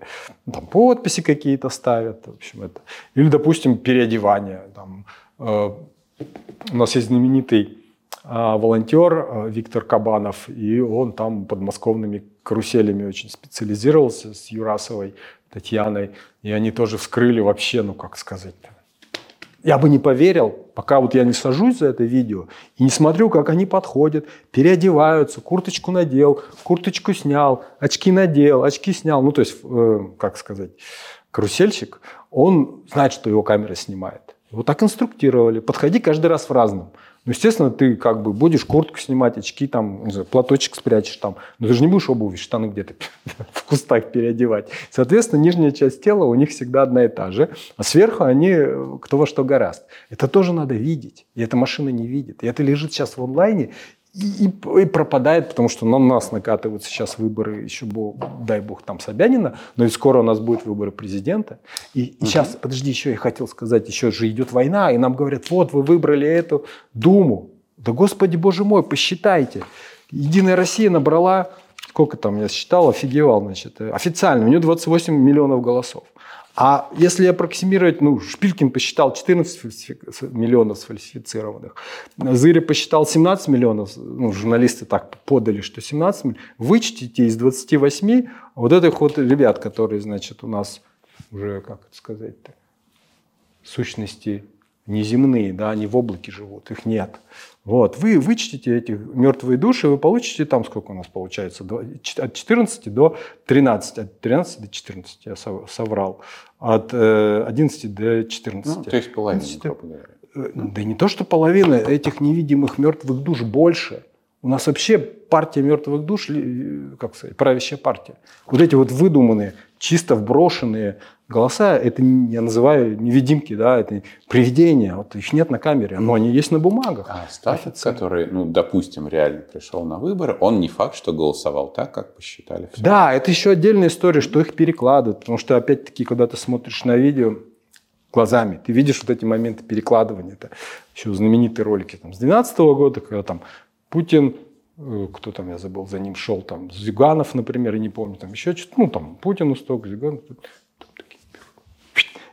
там подписи какие-то ставят, в общем, это. Или, допустим, переодевание. Там, э, у нас есть знаменитый э, волонтер э, Виктор Кабанов, и он там подмосковными каруселями очень специализировался с Юрасовой Татьяной, и они тоже вскрыли вообще, ну, как сказать, Я бы не поверил, пока вот я не сажусь за это видео и не смотрю, как они подходят, переодеваются, курточку надел, курточку снял, очки надел, очки снял. Ну, то есть, э, как сказать, карусельщик, он знает, что его камера снимает. Его так инструктировали. Подходи каждый раз в разном. Ну, естественно, ты как бы будешь куртку снимать, очки, там, платочек спрячешь там. Но ты же не будешь обувь, штаны где-то в кустах переодевать. Соответственно, нижняя часть тела у них всегда одна и та же. А сверху они э, кто во что гораст. Это тоже надо видеть. И эта машина не видит. И это лежит сейчас в онлайне и, и, и пропадает, потому что на нас накатываются сейчас выборы, еще, бог, дай бог, там Собянина, но и скоро у нас будут выборы президента. И, и угу. сейчас, подожди, еще я хотел сказать, еще же идет война, и нам говорят, вот вы выбрали эту Думу. Да, господи, боже мой, посчитайте. Единая Россия набрала, сколько там я считал, офигевал, значит, официально, у нее 28 миллионов голосов. А если аппроксимировать, ну, Шпилькин посчитал 14 миллионов сфальсифицированных, Зыря посчитал 17 миллионов, ну, журналисты так подали, что 17 миллионов. Вычтите из 28 вот этих вот ребят, которые, значит, у нас уже, как это сказать-то, сущности неземные, да, они в облаке живут, их нет. Вот, вы вычтите эти мертвые души, вы получите там, сколько у нас получается, от 14 до 13, от 13 до 14, я соврал, от 11 э, до 14. Ну, то есть половина, грубо говоря. Э, да не то, что половина, этих невидимых мертвых душ больше. У нас вообще партия мертвых душ, э, как сказать, правящая партия. Вот эти вот выдуманные, чисто вброшенные Голоса – это я называю невидимки, да, это привидения. Вот их нет на камере, но они есть на бумагах. А Стаффорд, который, ну, допустим, реально пришел на выборы, он не факт, что голосовал так, как посчитали. Все. Да, это еще отдельная история, что их перекладывают. Потому что, опять-таки, когда ты смотришь на видео глазами, ты видишь вот эти моменты перекладывания. Это еще знаменитые ролики там, с 2012 года, когда там Путин кто там, я забыл, за ним шел, там, Зюганов, например, я не помню, там еще что-то, ну, там, Путин усток, Зюганов,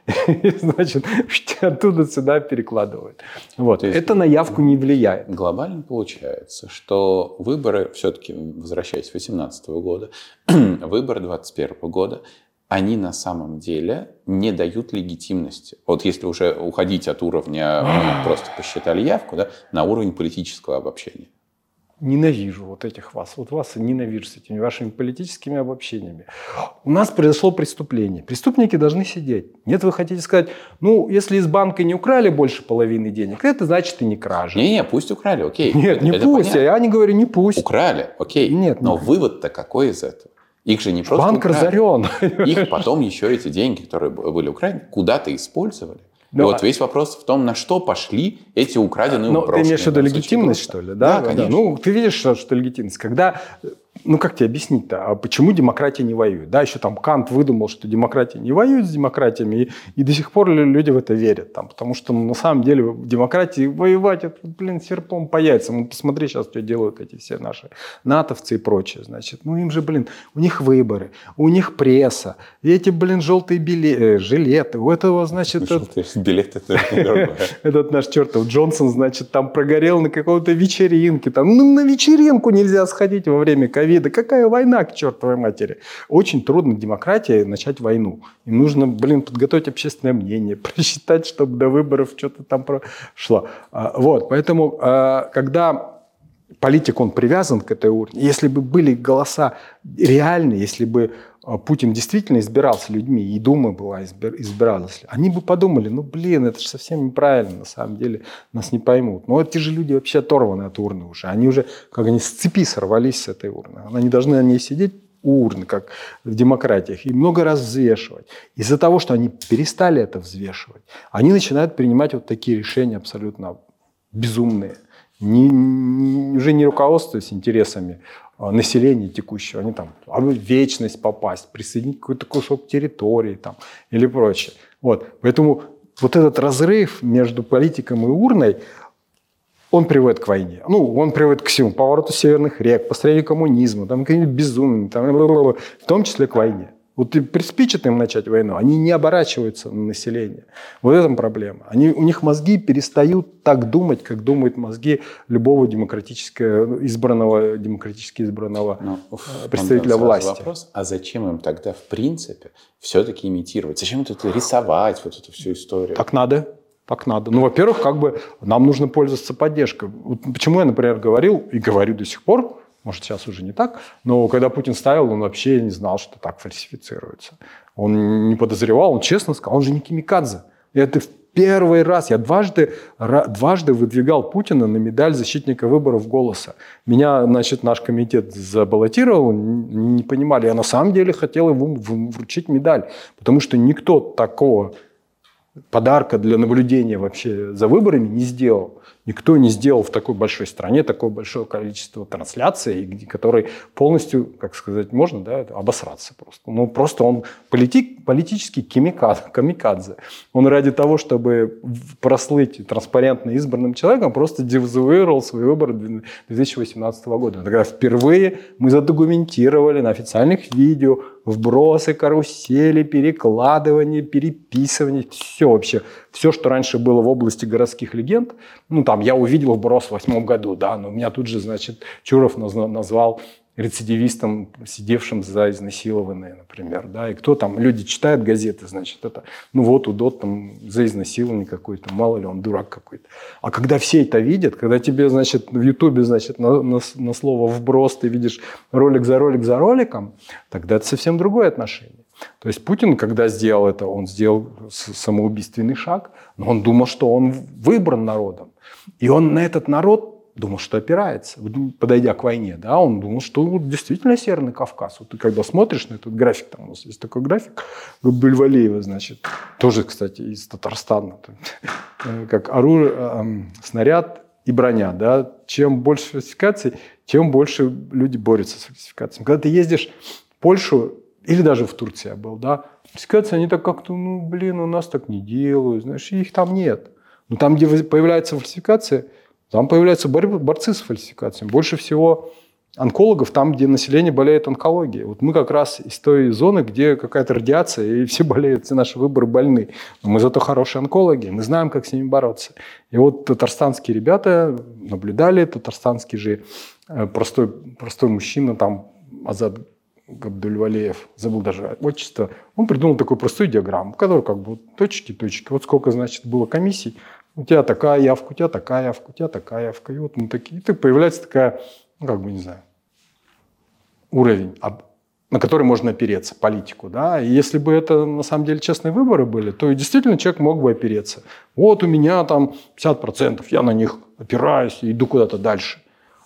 значит, оттуда сюда перекладывают. Вот. есть, Это на явку не влияет. Глобально получается, что выборы, все-таки возвращаясь с 2018 года, выборы 2021 года, они на самом деле не дают легитимности. Вот если уже уходить от уровня, мы просто посчитали явку, да, на уровень политического обобщения ненавижу вот этих вас, вот вас ненавижу с этими вашими политическими обобщениями. У нас произошло преступление. Преступники должны сидеть. Нет, вы хотите сказать, ну, если из банка не украли больше половины денег, это значит и не кража. Не-не, пусть украли, окей. Нет, не это пусть, понятно. я не говорю не пусть. Украли, окей. Нет, Но нет. вывод-то какой из этого? Их же не просто Банк украли. разорен. Их потом еще эти деньги, которые были украдены, куда-то использовали. Но, вот весь вопрос в том, на что пошли эти украденные Но ты имеешь в виду легитимность, что ли? Да, да конечно. Ну, ты видишь, что, что легитимность. Когда ну как тебе объяснить-то, а почему демократия не воюет? Да, еще там Кант выдумал, что демократия не воюет с демократиями, и, и до сих пор люди в это верят. Там, потому что ну, на самом деле в демократии воевать, это, блин, серпом по яйцам. Ну, посмотри сейчас, что делают эти все наши натовцы и прочее. Значит, ну им же, блин, у них выборы, у них пресса, эти, блин, желтые билеты, э, жилеты, у этого, значит... Желтые этот, билеты, это Этот наш чертов Джонсон, значит, там прогорел на какой-то вечеринке. Там, ну, на вечеринку нельзя сходить во время ковида. Какая война, к чертовой матери? Очень трудно демократии начать войну. Им нужно, блин, подготовить общественное мнение, просчитать, чтобы до выборов что-то там прошло. А, вот, поэтому, а, когда политик, он привязан к этой урне, если бы были голоса реальные, если бы Путин действительно избирался людьми, и Дума была избиралась, они бы подумали, ну, блин, это же совсем неправильно, на самом деле нас не поймут. Но эти же люди вообще оторваны от урны уже. Они уже, как они с цепи сорвались с этой урны. Они должны на ней сидеть у урны, как в демократиях, и много раз взвешивать. Из-за того, что они перестали это взвешивать, они начинают принимать вот такие решения абсолютно безумные. Не, не, уже не руководствуясь интересами а, населения текущего, они там, а в вечность попасть, присоединить какой-то кусок территории там, или прочее. Вот. Поэтому вот этот разрыв между политиком и урной, он приводит к войне. Ну, он приводит к всему. Повороту северных рек, построению коммунизма, там, каким-нибудь безумным, там, в том числе к войне. Вот ты приспичит им начать войну, они не оборачиваются на население. Вот в этом проблема. Они, у них мозги перестают так думать, как думают мозги любого демократически избранного, демократически избранного Но, ну, э, представителя власти. Вопрос, а зачем им тогда в принципе все-таки имитировать? Зачем это рисовать, вот эту всю историю? Так надо. так надо. Ну, во-первых, как бы нам нужно пользоваться поддержкой. Вот почему я, например, говорил и говорю до сих пор, может, сейчас уже не так, но когда Путин ставил, он вообще не знал, что так фальсифицируется. Он не подозревал, он честно сказал, он же не Кимикадзе. Это в первый раз, я дважды, дважды выдвигал Путина на медаль защитника выборов «Голоса». Меня, значит, наш комитет забаллотировал, не понимали. Я на самом деле хотел ему вручить медаль, потому что никто такого подарка для наблюдения вообще за выборами не сделал. Никто не сделал в такой большой стране такое большое количество трансляций, который полностью, как сказать, можно, да, обосраться просто. Ну, просто он политик, политический камикадзе. Он ради того, чтобы прослыть транспарентно избранным человеком, просто дезавуировал свой выбор 2018 года. Тогда впервые мы задокументировали на официальных видео вбросы, карусели, перекладывание, переписывание, все вообще, все, что раньше было в области городских легенд, ну там я увидел вброс в восьмом году, да, но меня тут же, значит, Чуров назвал рецидивистом, сидевшим за изнасилованные, например, да, и кто там, люди читают газеты, значит, это, ну вот удот там за изнасилование какой-то, мало ли он дурак какой-то. А когда все это видят, когда тебе, значит, в Ютубе, значит, на, на, на слово вброс ты видишь ролик за ролик за роликом, тогда это совсем другое отношение. То есть Путин, когда сделал это, он сделал самоубийственный шаг, но он думал, что он выбран народом. И он на этот народ думал, что опирается, подойдя к войне, да, он думал, что вот действительно Северный Кавказ. Вот ты когда смотришь на этот график, там у нас есть такой график Габдульвалеева, значит, тоже, кстати, из Татарстана, как оружие, снаряд и броня, да, чем больше фальсификаций, тем больше люди борются с фальсификациями. Когда ты ездишь в Польшу или даже в Турции был, да, фальсификации, они так как-то, ну, блин, у нас так не делают, знаешь, их там нет. Но там, где появляется фальсификация, там появляются борцы с фальсификациями. Больше всего онкологов там, где население болеет онкологией. Вот мы как раз из той зоны, где какая-то радиация, и все болеют, все наши выборы больны. Но мы зато хорошие онкологи, мы знаем, как с ними бороться. И вот татарстанские ребята наблюдали, татарстанский же э, простой, простой мужчина, там Азат Габдульвалеев, забыл даже отчество, он придумал такую простую диаграмму, в которой как бы точки, точки. Вот сколько, значит, было комиссий, у тебя такая явка, у тебя такая явка, у тебя такая явка. И вот мы такие, и появляется такая, ну, как бы, не знаю, уровень, на который можно опереться, политику. Да? И если бы это на самом деле честные выборы были, то действительно человек мог бы опереться. Вот у меня там 50%, я на них опираюсь и иду куда-то дальше.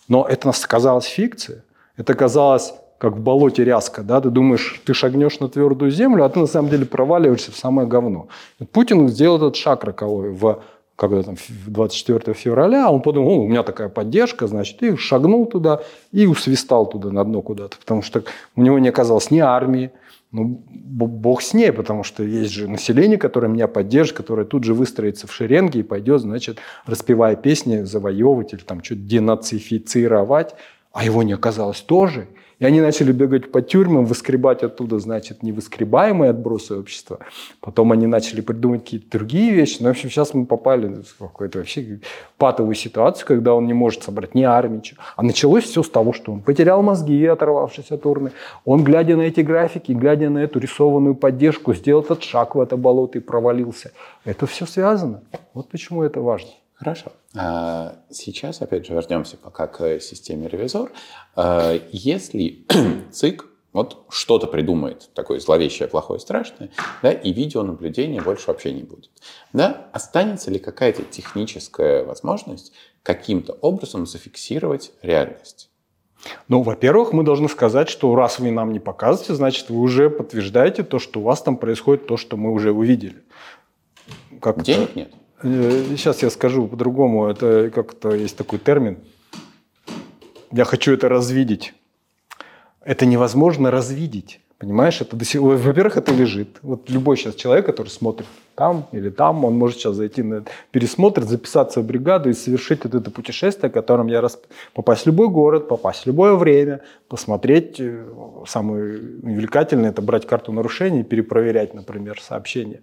Но это казалось фикцией. Это казалось как в болоте ряска, да, ты думаешь, ты шагнешь на твердую землю, а ты на самом деле проваливаешься в самое говно. Путин сделал этот шаг роковой в когда там 24 февраля, он подумал, у меня такая поддержка, значит, и шагнул туда и усвистал туда на дно куда-то, потому что у него не оказалось ни армии, ну, бог с ней, потому что есть же население, которое меня поддержит, которое тут же выстроится в шеренге и пойдет, значит, распевая песни, завоевывать или там что-то денацифицировать, а его не оказалось тоже – и они начали бегать по тюрьмам, выскребать оттуда, значит, невыскребаемые отбросы общества. Потом они начали придумать какие-то другие вещи. Ну, в общем, сейчас мы попали в какую-то вообще патовую ситуацию, когда он не может собрать ни армии. А началось все с того, что он потерял мозги, оторвавшись от урны. Он, глядя на эти графики, глядя на эту рисованную поддержку, сделал этот шаг в это болото и провалился. Это все связано. Вот почему это важно. Хорошо. А, сейчас, опять же, вернемся пока к системе ревизор. А, если ЦИК вот что-то придумает, такое зловещее, плохое, страшное, да, и видеонаблюдения больше вообще не будет. Да, останется ли какая-то техническая возможность каким-то образом зафиксировать реальность? Ну, во-первых, мы должны сказать, что раз вы нам не показываете, значит, вы уже подтверждаете то, что у вас там происходит, то, что мы уже увидели. Как Денег нет. Сейчас э, я скажу по-другому. Это как-то есть такой термин. Я хочу это развидеть. Это невозможно развидеть. Понимаешь, это до сих... во-первых, это лежит. Вот любой сейчас человек, который смотрит там или там, он может сейчас зайти на пересмотр, записаться в бригаду и совершить вот это путешествие, которым я раз... попасть в любой город, попасть в любое время, посмотреть. Э, самое увлекательное – это брать карту нарушений перепроверять, например, сообщения.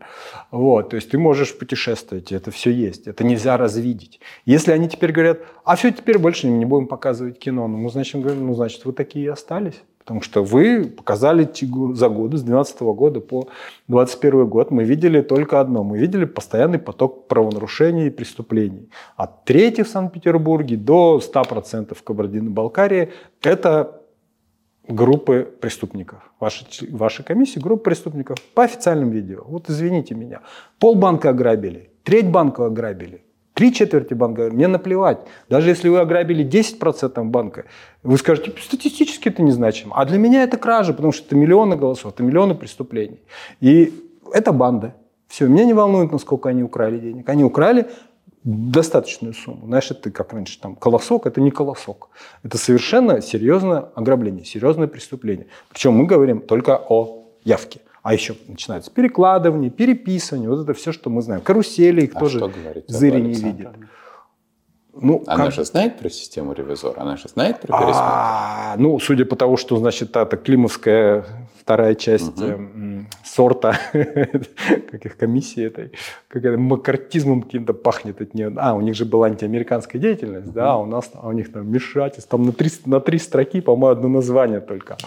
Вот, то есть ты можешь путешествовать, это все есть. Это нельзя развидеть. Если они теперь говорят, а все, теперь больше не будем показывать кино, ну, значит, ну, значит вы такие и остались. Потому что вы показали за годы, с 2012 года по 2021 год, мы видели только одно. Мы видели постоянный поток правонарушений и преступлений. От трети в Санкт-Петербурге до 100% в Кабардино-Балкарии – это группы преступников. Ваши, ваши комиссии – группы преступников по официальным видео. Вот извините меня. Полбанка ограбили, треть банка ограбили, Три четверти банка, мне наплевать. Даже если вы ограбили 10% банка, вы скажете, статистически это незначимо. А для меня это кража, потому что это миллионы голосов, это миллионы преступлений. И это банда. Все, меня не волнует, насколько они украли денег. Они украли достаточную сумму. Знаешь, это как раньше, там, колосок, это не колосок. Это совершенно серьезное ограбление, серьезное преступление. Причем мы говорим только о явке. А еще начинается перекладывание, переписывание, вот это все, что мы знаем. Карусели их а тоже зыри не видят. Ну, Она как... же знает про систему ревизора? Она же знает про пересмотр? А, ну, судя по тому, что, значит, это климовская вторая часть угу. э, сорта, как их комиссии этой, как это, макартизмом каким-то пахнет от нее. А, у них же была антиамериканская деятельность, угу. да, а у нас а у них там вмешательство, там на три, на три строки, по-моему, одно название только.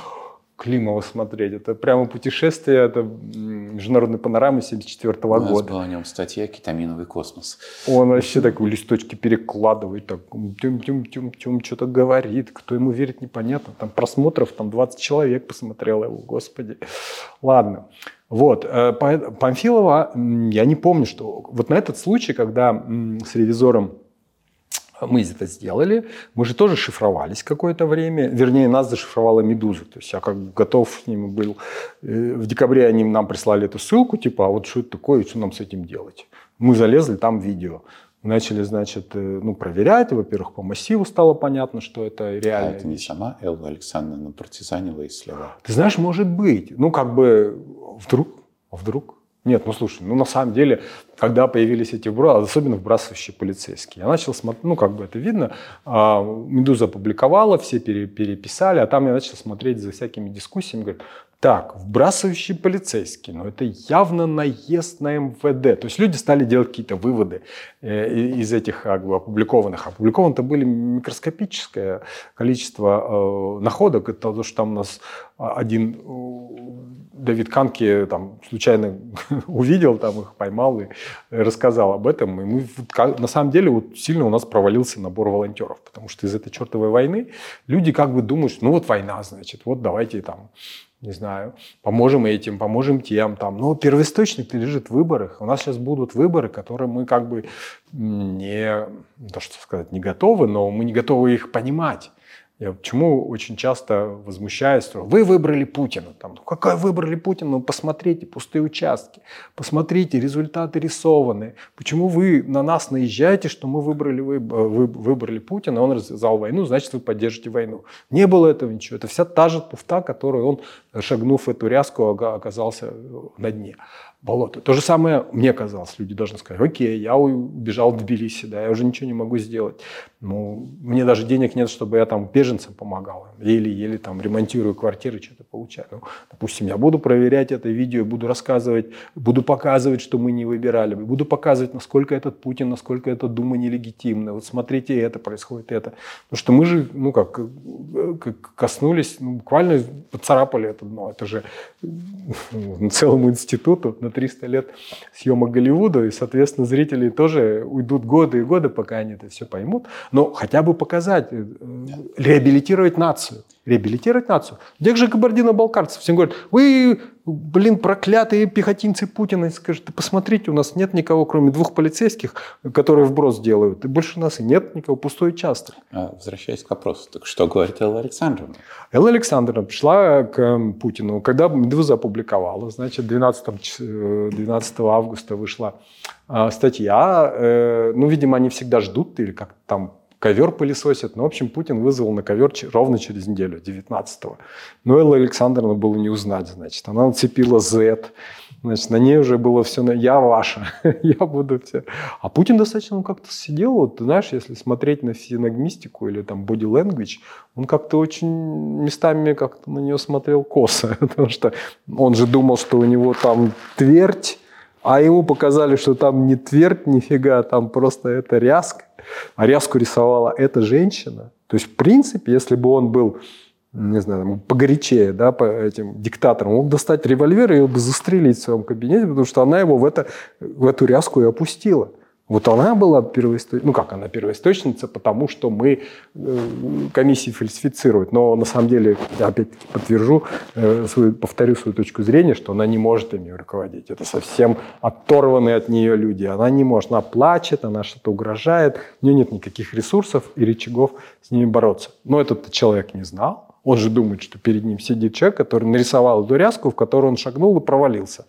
Климова смотреть. Это прямо путешествие, это международная панорама 74 -го года. У нас была о нем статья «Кетаминовый космос». Он вообще такой листочки перекладывает, так, тюм тюм тюм тюм что-то говорит. Кто ему верит, непонятно. Там просмотров, там 20 человек посмотрело его, господи. Ладно. Вот, э, Памфилова, я не помню, что вот на этот случай, когда с ревизором мы это сделали. Мы же тоже шифровались какое-то время. Вернее, нас зашифровала «Медуза». То есть я как бы готов с ними был. Э, в декабре они нам прислали эту ссылку, типа, а вот что это такое, что нам с этим делать? Мы залезли, там видео. Начали, значит, э, ну, проверять. Во-первых, по массиву стало понятно, что это реально. А это не сама Элла Александровна партизанила и слила? Ты знаешь, может быть. Ну, как бы, вдруг, вдруг. Нет, ну слушай, ну на самом деле, когда появились эти вбрасы, особенно вбрасывающие полицейские, я начал смотреть, ну как бы это видно, а, Медуза опубликовала, все переписали, а там я начал смотреть за всякими дискуссиями, говорю, так, вбрасывающие полицейские, ну это явно наезд на МВД. То есть люди стали делать какие-то выводы э, из этих как бы, опубликованных. Опубликовано-то были микроскопическое количество э, находок. Это то, что там у нас один Давид Канки там случайно увидел, там их поймал и рассказал об этом. И мы, на самом деле, вот сильно у нас провалился набор волонтеров, потому что из этой чертовой войны люди как бы думают, что ну вот война, значит, вот давайте там не знаю, поможем этим, поможем тем, там. Но первоисточник лежит в выборах. У нас сейчас будут выборы, которые мы как бы не, то что сказать, не готовы, но мы не готовы их понимать. Я почему очень часто возмущаюсь, что вы выбрали Путина. Там, ну, какой выбрали Путина? Ну, посмотрите пустые участки, посмотрите, результаты рисованы. Почему вы на нас наезжаете, что мы выбрали, вы, вы, выбрали Путина, он развязал войну, значит, вы поддержите войну. Не было этого ничего. Это вся та же туфта, которую он, шагнув в эту ряску, оказался на дне болото. То же самое мне казалось. Люди должны сказать, окей, я убежал в Тбилиси, да, я уже ничего не могу сделать. Ну, мне даже денег нет, чтобы я там беженцам помогал. Еле-еле там ремонтирую квартиры, что-то получаю. Ну, допустим, я буду проверять это видео, буду рассказывать, буду показывать, что мы не выбирали. Буду показывать, насколько этот Путин, насколько эта Дума нелегитимна. Вот смотрите, это происходит, это. Потому что мы же, ну как, как коснулись, ну, буквально поцарапали это дно. Это же ну, целому институту на 300 лет съемок Голливуда, и, соответственно, зрители тоже уйдут годы и годы, пока они это все поймут. Но хотя бы показать, э, реабилитировать нацию реабилитировать нацию. Тех же кабардино-балкарцев. Всем говорят, вы, блин, проклятые пехотинцы Путина. И скажут, посмотрите, у нас нет никого, кроме двух полицейских, которые вброс делают. И больше у нас и нет никого, пустой участок. А, возвращаясь к вопросу, так что говорит Элла Александровна? Элла Александровна пришла к Путину, когда «Медуза» опубликовала, значит, 12, 12 августа вышла а, статья. Э, ну, видимо, они всегда ждут, или как там ковер пылесосит. Ну, в общем, Путин вызвал на ковер ровно через неделю, 19-го. Но Элла Александровна было не узнать, значит. Она нацепила Z, значит, на ней уже было все, я ваша, я буду все. А Путин достаточно как-то сидел, вот, знаешь, если смотреть на физиогномистику или там body language, он как-то очень местами как-то на нее смотрел косо, потому что он же думал, что у него там твердь, а ему показали, что там не твердь нифига, там просто это ряска. А ряску рисовала эта женщина. То есть, в принципе, если бы он был не знаю, погорячее, да, по этим диктаторам, мог достать револьвер и ее бы застрелить в своем кабинете, потому что она его в, это, в эту ряску и опустила. Вот она была первоисточницей, ну как она первоисточница, потому что мы э, комиссии фальсифицируют. Но на самом деле, я опять-таки подтвержу, э, свою, повторю свою точку зрения, что она не может ими руководить. Это совсем оторванные от нее люди. Она не может, она плачет, она что-то угрожает, у нее нет никаких ресурсов и рычагов с ними бороться. Но этот человек не знал, он же думает, что перед ним сидит человек, который нарисовал эту ряску, в которую он шагнул и провалился.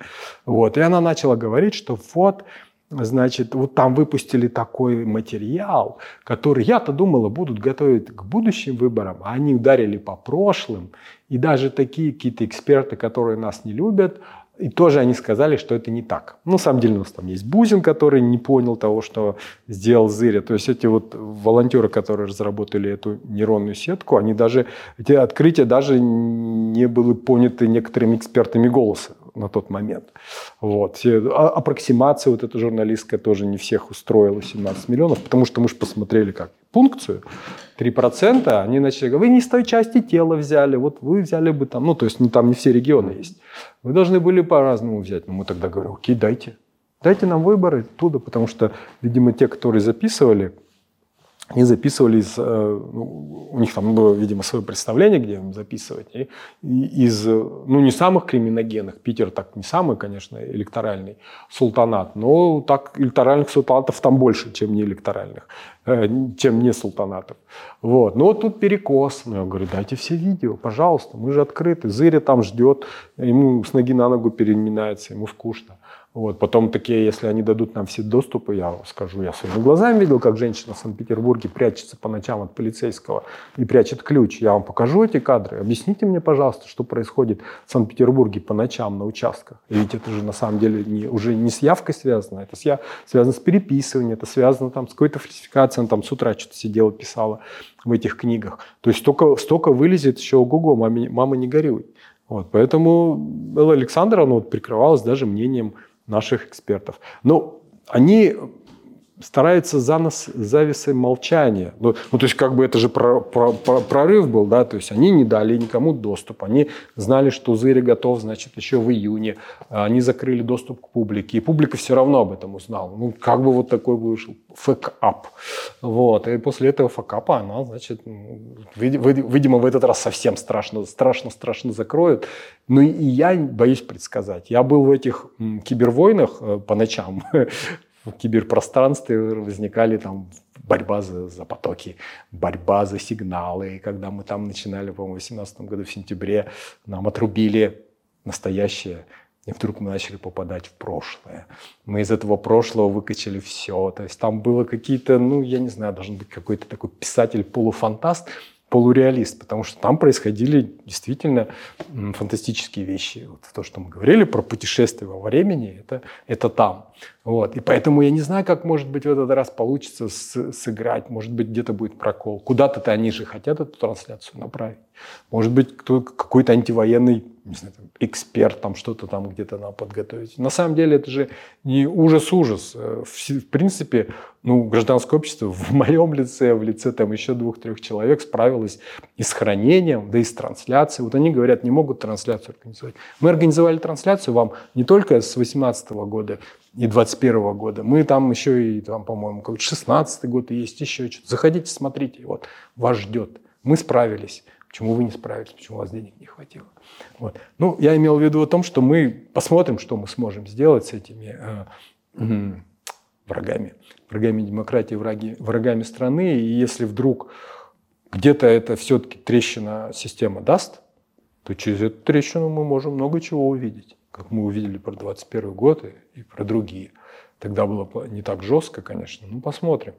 Вот. И она начала говорить, что вот, Значит, вот там выпустили такой материал, который я-то думала будут готовить к будущим выборам, а они ударили по прошлым. И даже такие какие-то эксперты, которые нас не любят, и тоже они сказали, что это не так. Ну, на самом деле у нас там есть Бузин, который не понял того, что сделал Зыря. То есть эти вот волонтеры, которые разработали эту нейронную сетку, они даже, эти открытия даже не были поняты некоторыми экспертами голоса на тот момент. Вот. А, аппроксимация вот эта журналистская тоже не всех устроила, 17 миллионов, потому что мы же посмотрели как пункцию, 3%, они начали говорить, вы не с той части тела взяли, вот вы взяли бы там, ну, то есть ну, там не все регионы есть. Вы должны были по-разному взять. Но мы тогда говорим, окей, дайте. Дайте нам выборы оттуда, потому что, видимо, те, которые записывали, они записывали из, э, ну, у них там было, видимо, свое представление, где им записывать, и, из, ну, не самых криминогенных, Питер так не самый, конечно, электоральный султанат, но так электоральных султанатов там больше, чем не электоральных, э, чем не султанатов. Вот. Но тут перекос. Ну, я говорю, дайте все видео, пожалуйста, мы же открыты. Зыря там ждет, ему с ноги на ногу переминается, ему скучно. Вот. Потом такие, если они дадут нам все доступы, я скажу, я своими глазами видел, как женщина в Санкт-Петербурге прячется по ночам от полицейского и прячет ключ. Я вам покажу эти кадры. Объясните мне, пожалуйста, что происходит в Санкт-Петербурге по ночам на участках. И ведь это же на самом деле не, уже не с явкой связано, это с, я, связано с переписыванием, это связано там, с какой-то фальсификацией. Она там с утра что-то сидела, писала в этих книгах. То есть столько, столько вылезет еще ого-го, мама, мама не горюй. Вот, поэтому Элла Александровна вот прикрывалась даже мнением наших экспертов. Но они стараются за нас завесой молчания. Ну, ну, то есть, как бы это же про, про, про, прорыв был, да, то есть они не дали никому доступ, они знали, что Зыри готов, значит, еще в июне, они закрыли доступ к публике, и публика все равно об этом узнала. Ну, как бы вот такой вышел fuck-up. Вот, и после этого fuck-up а она, значит, видимо, в этот раз совсем страшно, страшно, страшно закроют. Ну, и я боюсь предсказать. Я был в этих кибервойнах э, по ночам, в киберпространстве возникали там борьба за, за потоки, борьба за сигналы. И когда мы там начинали, по-моему, в 2018 году, в сентябре, нам отрубили настоящее, и вдруг мы начали попадать в прошлое. Мы из этого прошлого выкачали все. То есть там было какие-то, ну, я не знаю, должен быть какой-то такой писатель-полуфантаст, полуреалист, потому что там происходили действительно фантастические вещи. Вот то, что мы говорили про путешествие во времени, это, это там. Вот. И поэтому я не знаю, как, может быть, в этот раз получится с, сыграть. Может быть, где-то будет прокол. Куда-то-то они же хотят эту трансляцию направить. Может быть, кто, какой-то антивоенный не знаю, там, эксперт там что-то там где-то нам подготовить. На самом деле это же не ужас-ужас. Э, в, в принципе, ну, гражданское общество в моем лице, в лице там еще двух-трех человек справилось и с хранением, да и с трансляцией. Вот они говорят, не могут трансляцию организовать. Мы организовали трансляцию вам не только с 2018 года, и 21 года. Мы там еще и, там, по-моему, 16 год и есть еще что-то. Заходите, смотрите, вот, вас ждет. Мы справились. Почему вы не справились? Почему у вас денег не хватило? Вот. Ну, я имел в виду о том, что мы посмотрим, что мы сможем сделать с этими э, врагами. Врагами демократии, враги, врагами страны. И если вдруг где-то это все-таки трещина система даст, то через эту трещину мы можем много чего увидеть как мы увидели про 21 год и, и про другие. Тогда было не так жестко, конечно, ну посмотрим.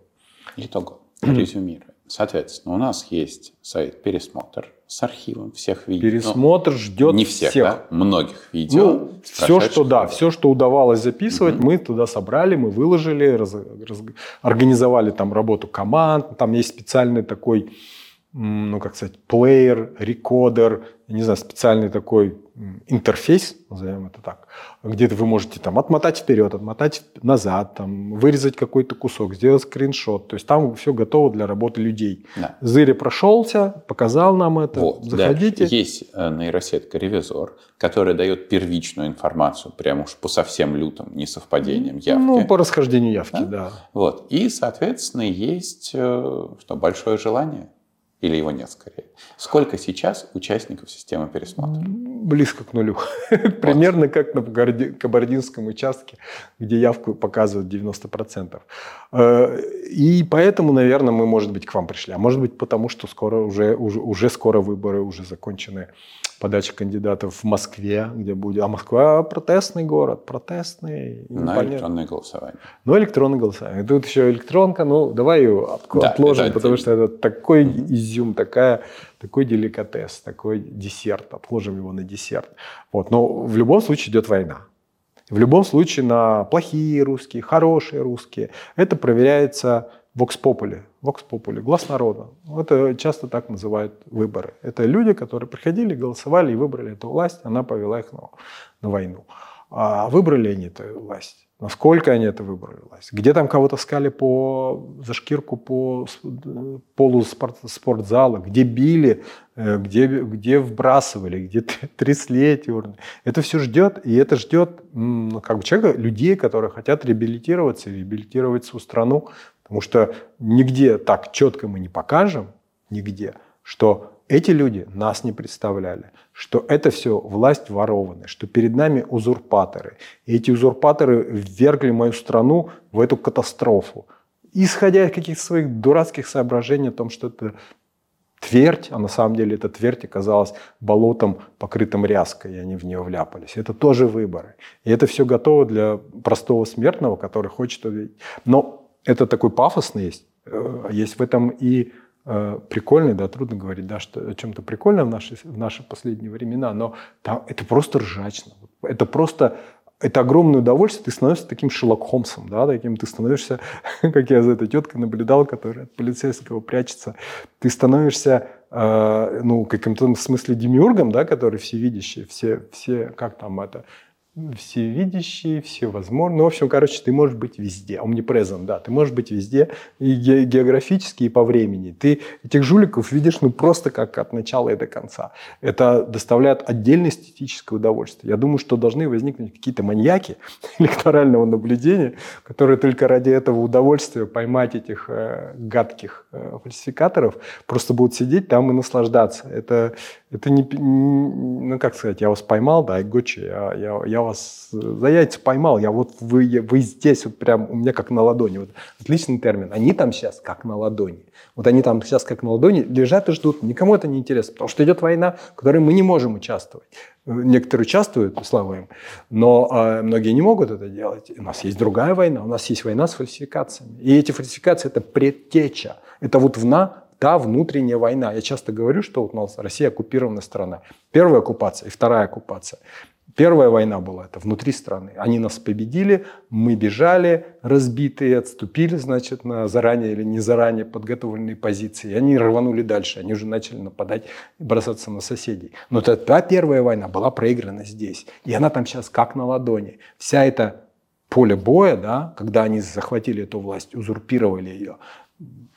Итог, резюмируем. Соответственно, у нас есть сайт «Пересмотр» с архивом всех видео. Пересмотр ну, ждет не всех, всех. Да? многих видео. Ну, все, что да, все, что удавалось записывать, угу. мы туда собрали, мы выложили, раз, раз, организовали там работу команд. Там есть специальный такой ну, как сказать, плеер, рекодер, не знаю, специальный такой интерфейс, назовем это так, где вы можете там отмотать вперед, отмотать назад, там, вырезать какой-то кусок, сделать скриншот. То есть там все готово для работы людей. Да. Зыри прошелся, показал нам это. Вот, Заходите. Да. Есть э, нейросетка ревизор, которая дает первичную информацию, прямо уж по совсем лютым несовпадениям явки. Ну, по расхождению явки, да. да. Вот. И, соответственно, есть э, что, большое желание или его нет скорее. Сколько сейчас участников системы пересмотра? Близко к нулю. Примерно как на Кабардинском участке, где явку показывают 90%. Э, и поэтому, наверное, мы, может быть, к вам пришли. А может быть, потому что скоро уже, уже, уже скоро выборы, уже закончены подача кандидатов в Москве, где будет... А Москва протестный город, протестный. На электронное голосование. Ну, электронное голосование. Тут еще электронка, ну, давай ее да, отложим, это, потому что это такой изюм, такая, такой деликатес, такой десерт. Отложим его на десерт. Вот. Но в любом случае идет война. В любом случае на плохие русские, хорошие русские. Это проверяется Vox Populi. Vox Populi, глаз народа. Это часто так называют выборы. Это люди, которые приходили, голосовали и выбрали эту власть, она повела их на, на войну. А выбрали они эту власть? Насколько они это выбрали власть? Где там кого-то скали по, за шкирку по полу спорт, спортзала? Где били? Э, где, где вбрасывали? Где трясли эти урны? Это все ждет, и это ждет как бы человека, людей, которые хотят реабилитироваться, реабилитировать свою страну, Потому что нигде так четко мы не покажем, нигде, что эти люди нас не представляли, что это все власть ворованная, что перед нами узурпаторы. И эти узурпаторы ввергли мою страну в эту катастрофу. Исходя из каких-то своих дурацких соображений о том, что это твердь, а на самом деле эта твердь оказалась болотом, покрытым ряской, и они в нее вляпались. Это тоже выборы. И это все готово для простого смертного, который хочет увидеть. Но это такой пафосный есть. Э, есть в этом и э, прикольный, да, трудно говорить, да, что о чем-то прикольном в наши, в наши последние времена, но там, это просто ржачно. Это просто это огромное удовольствие, ты становишься таким Шерлок Холмсом, да, таким ты становишься, как я за этой теткой наблюдал, которая от полицейского прячется, ты становишься, э, ну, каким-то смысле демиургом, да, который всевидящий, все, все, как там это, всевидящий, всевозможный. Ну, в общем, короче, ты можешь быть везде. Omnipresent, да. Ты можешь быть везде и географически, и по времени. Ты этих жуликов видишь ну просто как от начала и до конца. Это доставляет отдельное эстетическое удовольствие. Я думаю, что должны возникнуть какие-то маньяки электорального наблюдения, которые только ради этого удовольствия поймать этих э, гадких э, фальсификаторов просто будут сидеть там и наслаждаться. Это, это не, ну как сказать, я вас поймал, да, гочи, я, я, я вас за яйца поймал, я вот вы, вы здесь вот прям у меня как на ладони. Вот отличный термин. Они там сейчас как на ладони. Вот они там сейчас как на ладони лежат и ждут. Никому это не интересно, потому что идет война, в которой мы не можем участвовать. Некоторые участвуют, слава им, но э, многие не могут это делать. У нас есть другая война, у нас есть война с фальсификациями. И эти фальсификации – это предтеча. Это вот вна та внутренняя война. Я часто говорю, что вот у нас Россия оккупированная страна. Первая оккупация и вторая оккупация. Первая война была это внутри страны. Они нас победили, мы бежали, разбитые, отступили, значит, на заранее или не заранее подготовленные позиции. Они рванули дальше, они уже начали нападать бросаться на соседей. Но та первая война была проиграна здесь. И она там сейчас как на ладони. Вся эта поле боя, да, когда они захватили эту власть, узурпировали ее,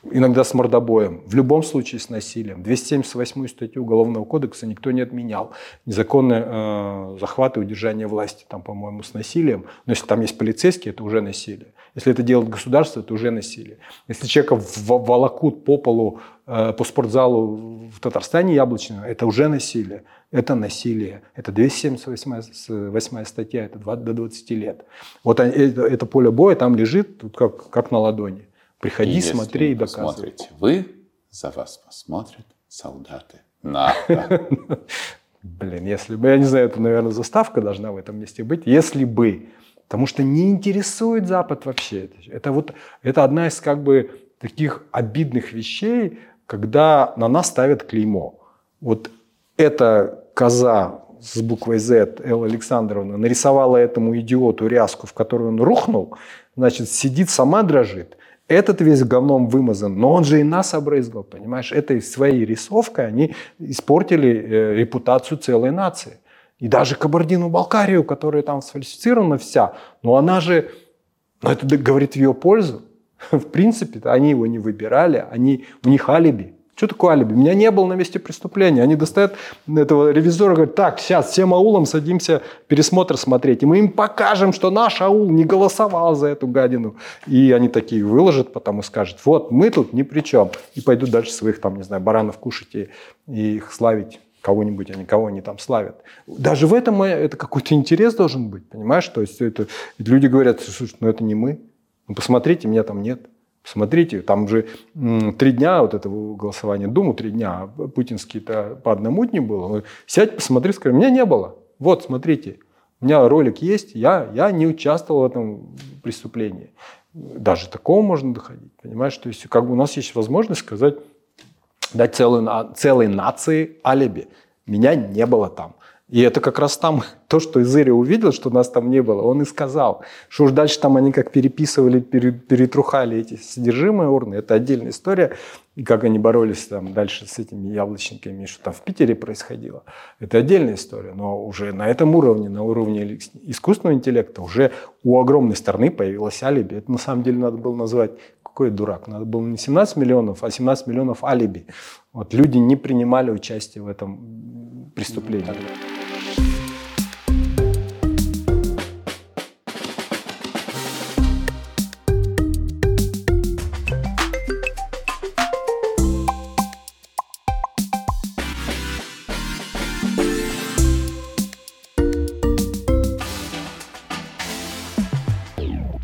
иногда с мордобоем, в любом случае с насилием. 278 статью Уголовного кодекса никто не отменял. Незаконные э, захваты, удержание власти, там, по-моему, с насилием. Но если там есть полицейские, это уже насилие. Если это делает государство, это уже насилие. Если человека волокут по полу, э, по спортзалу в Татарстане яблочного, это уже насилие. Это насилие. Это 278 статья, это 20, до 20 лет. Вот это, это поле боя там лежит как, как на ладони. Приходи, и смотри и доказывай. Смотрите, вы, за вас посмотрят солдаты. На. Блин, если бы, я не знаю, это, наверное, заставка должна в этом месте быть. Если бы. Потому что не интересует Запад вообще. Это вот, это одна из как бы таких обидных вещей, когда на нас ставят клеймо. Вот эта коза с буквой Z, Элла Александровна, нарисовала этому идиоту ряску, в которую он рухнул, значит, сидит, сама дрожит, этот весь говном вымазан, но он же и нас обрызгал, понимаешь? Этой своей рисовкой они испортили э, репутацию целой нации. И даже Кабардину-Балкарию, которая там сфальсифицирована вся, но она же, ну это говорит в ее пользу. В принципе, они его не выбирали, они, у них алиби. Что такое алиби? Меня не было на месте преступления. Они достают этого ревизора и говорят, так, сейчас всем аулом садимся пересмотр смотреть. И мы им покажем, что наш аул не голосовал за эту гадину. И они такие выложат, потом и скажут, вот, мы тут ни при чем. И пойдут дальше своих, там, не знаю, баранов кушать и, и их славить кого-нибудь, а никого они там славят. Даже в этом это какой-то интерес должен быть, понимаешь? То есть это, люди говорят, слушай, ну это не мы. Ну посмотрите, меня там нет. Смотрите, там же три дня вот этого голосования Думу, три дня, а путинские-то по одному дню было. Сядь, посмотри, скажи, меня не было. Вот, смотрите, у меня ролик есть, я, я не участвовал в этом преступлении. Даже такого можно доходить, понимаешь? То есть как бы у нас есть возможность сказать, дать целой, целой нации алиби. Меня не было там. И это как раз там то, что Изыря увидел, что нас там не было, он и сказал. Что уж дальше там они как переписывали, перетрухали эти содержимые урны, это отдельная история. И как они боролись там дальше с этими яблочниками, что там в Питере происходило. Это отдельная история. Но уже на этом уровне, на уровне искусственного интеллекта, уже у огромной страны появилось алиби. Это на самом деле надо было назвать какой дурак. Надо было не 17 миллионов, а 17 миллионов алиби. Вот люди не принимали участие в этом преступлении.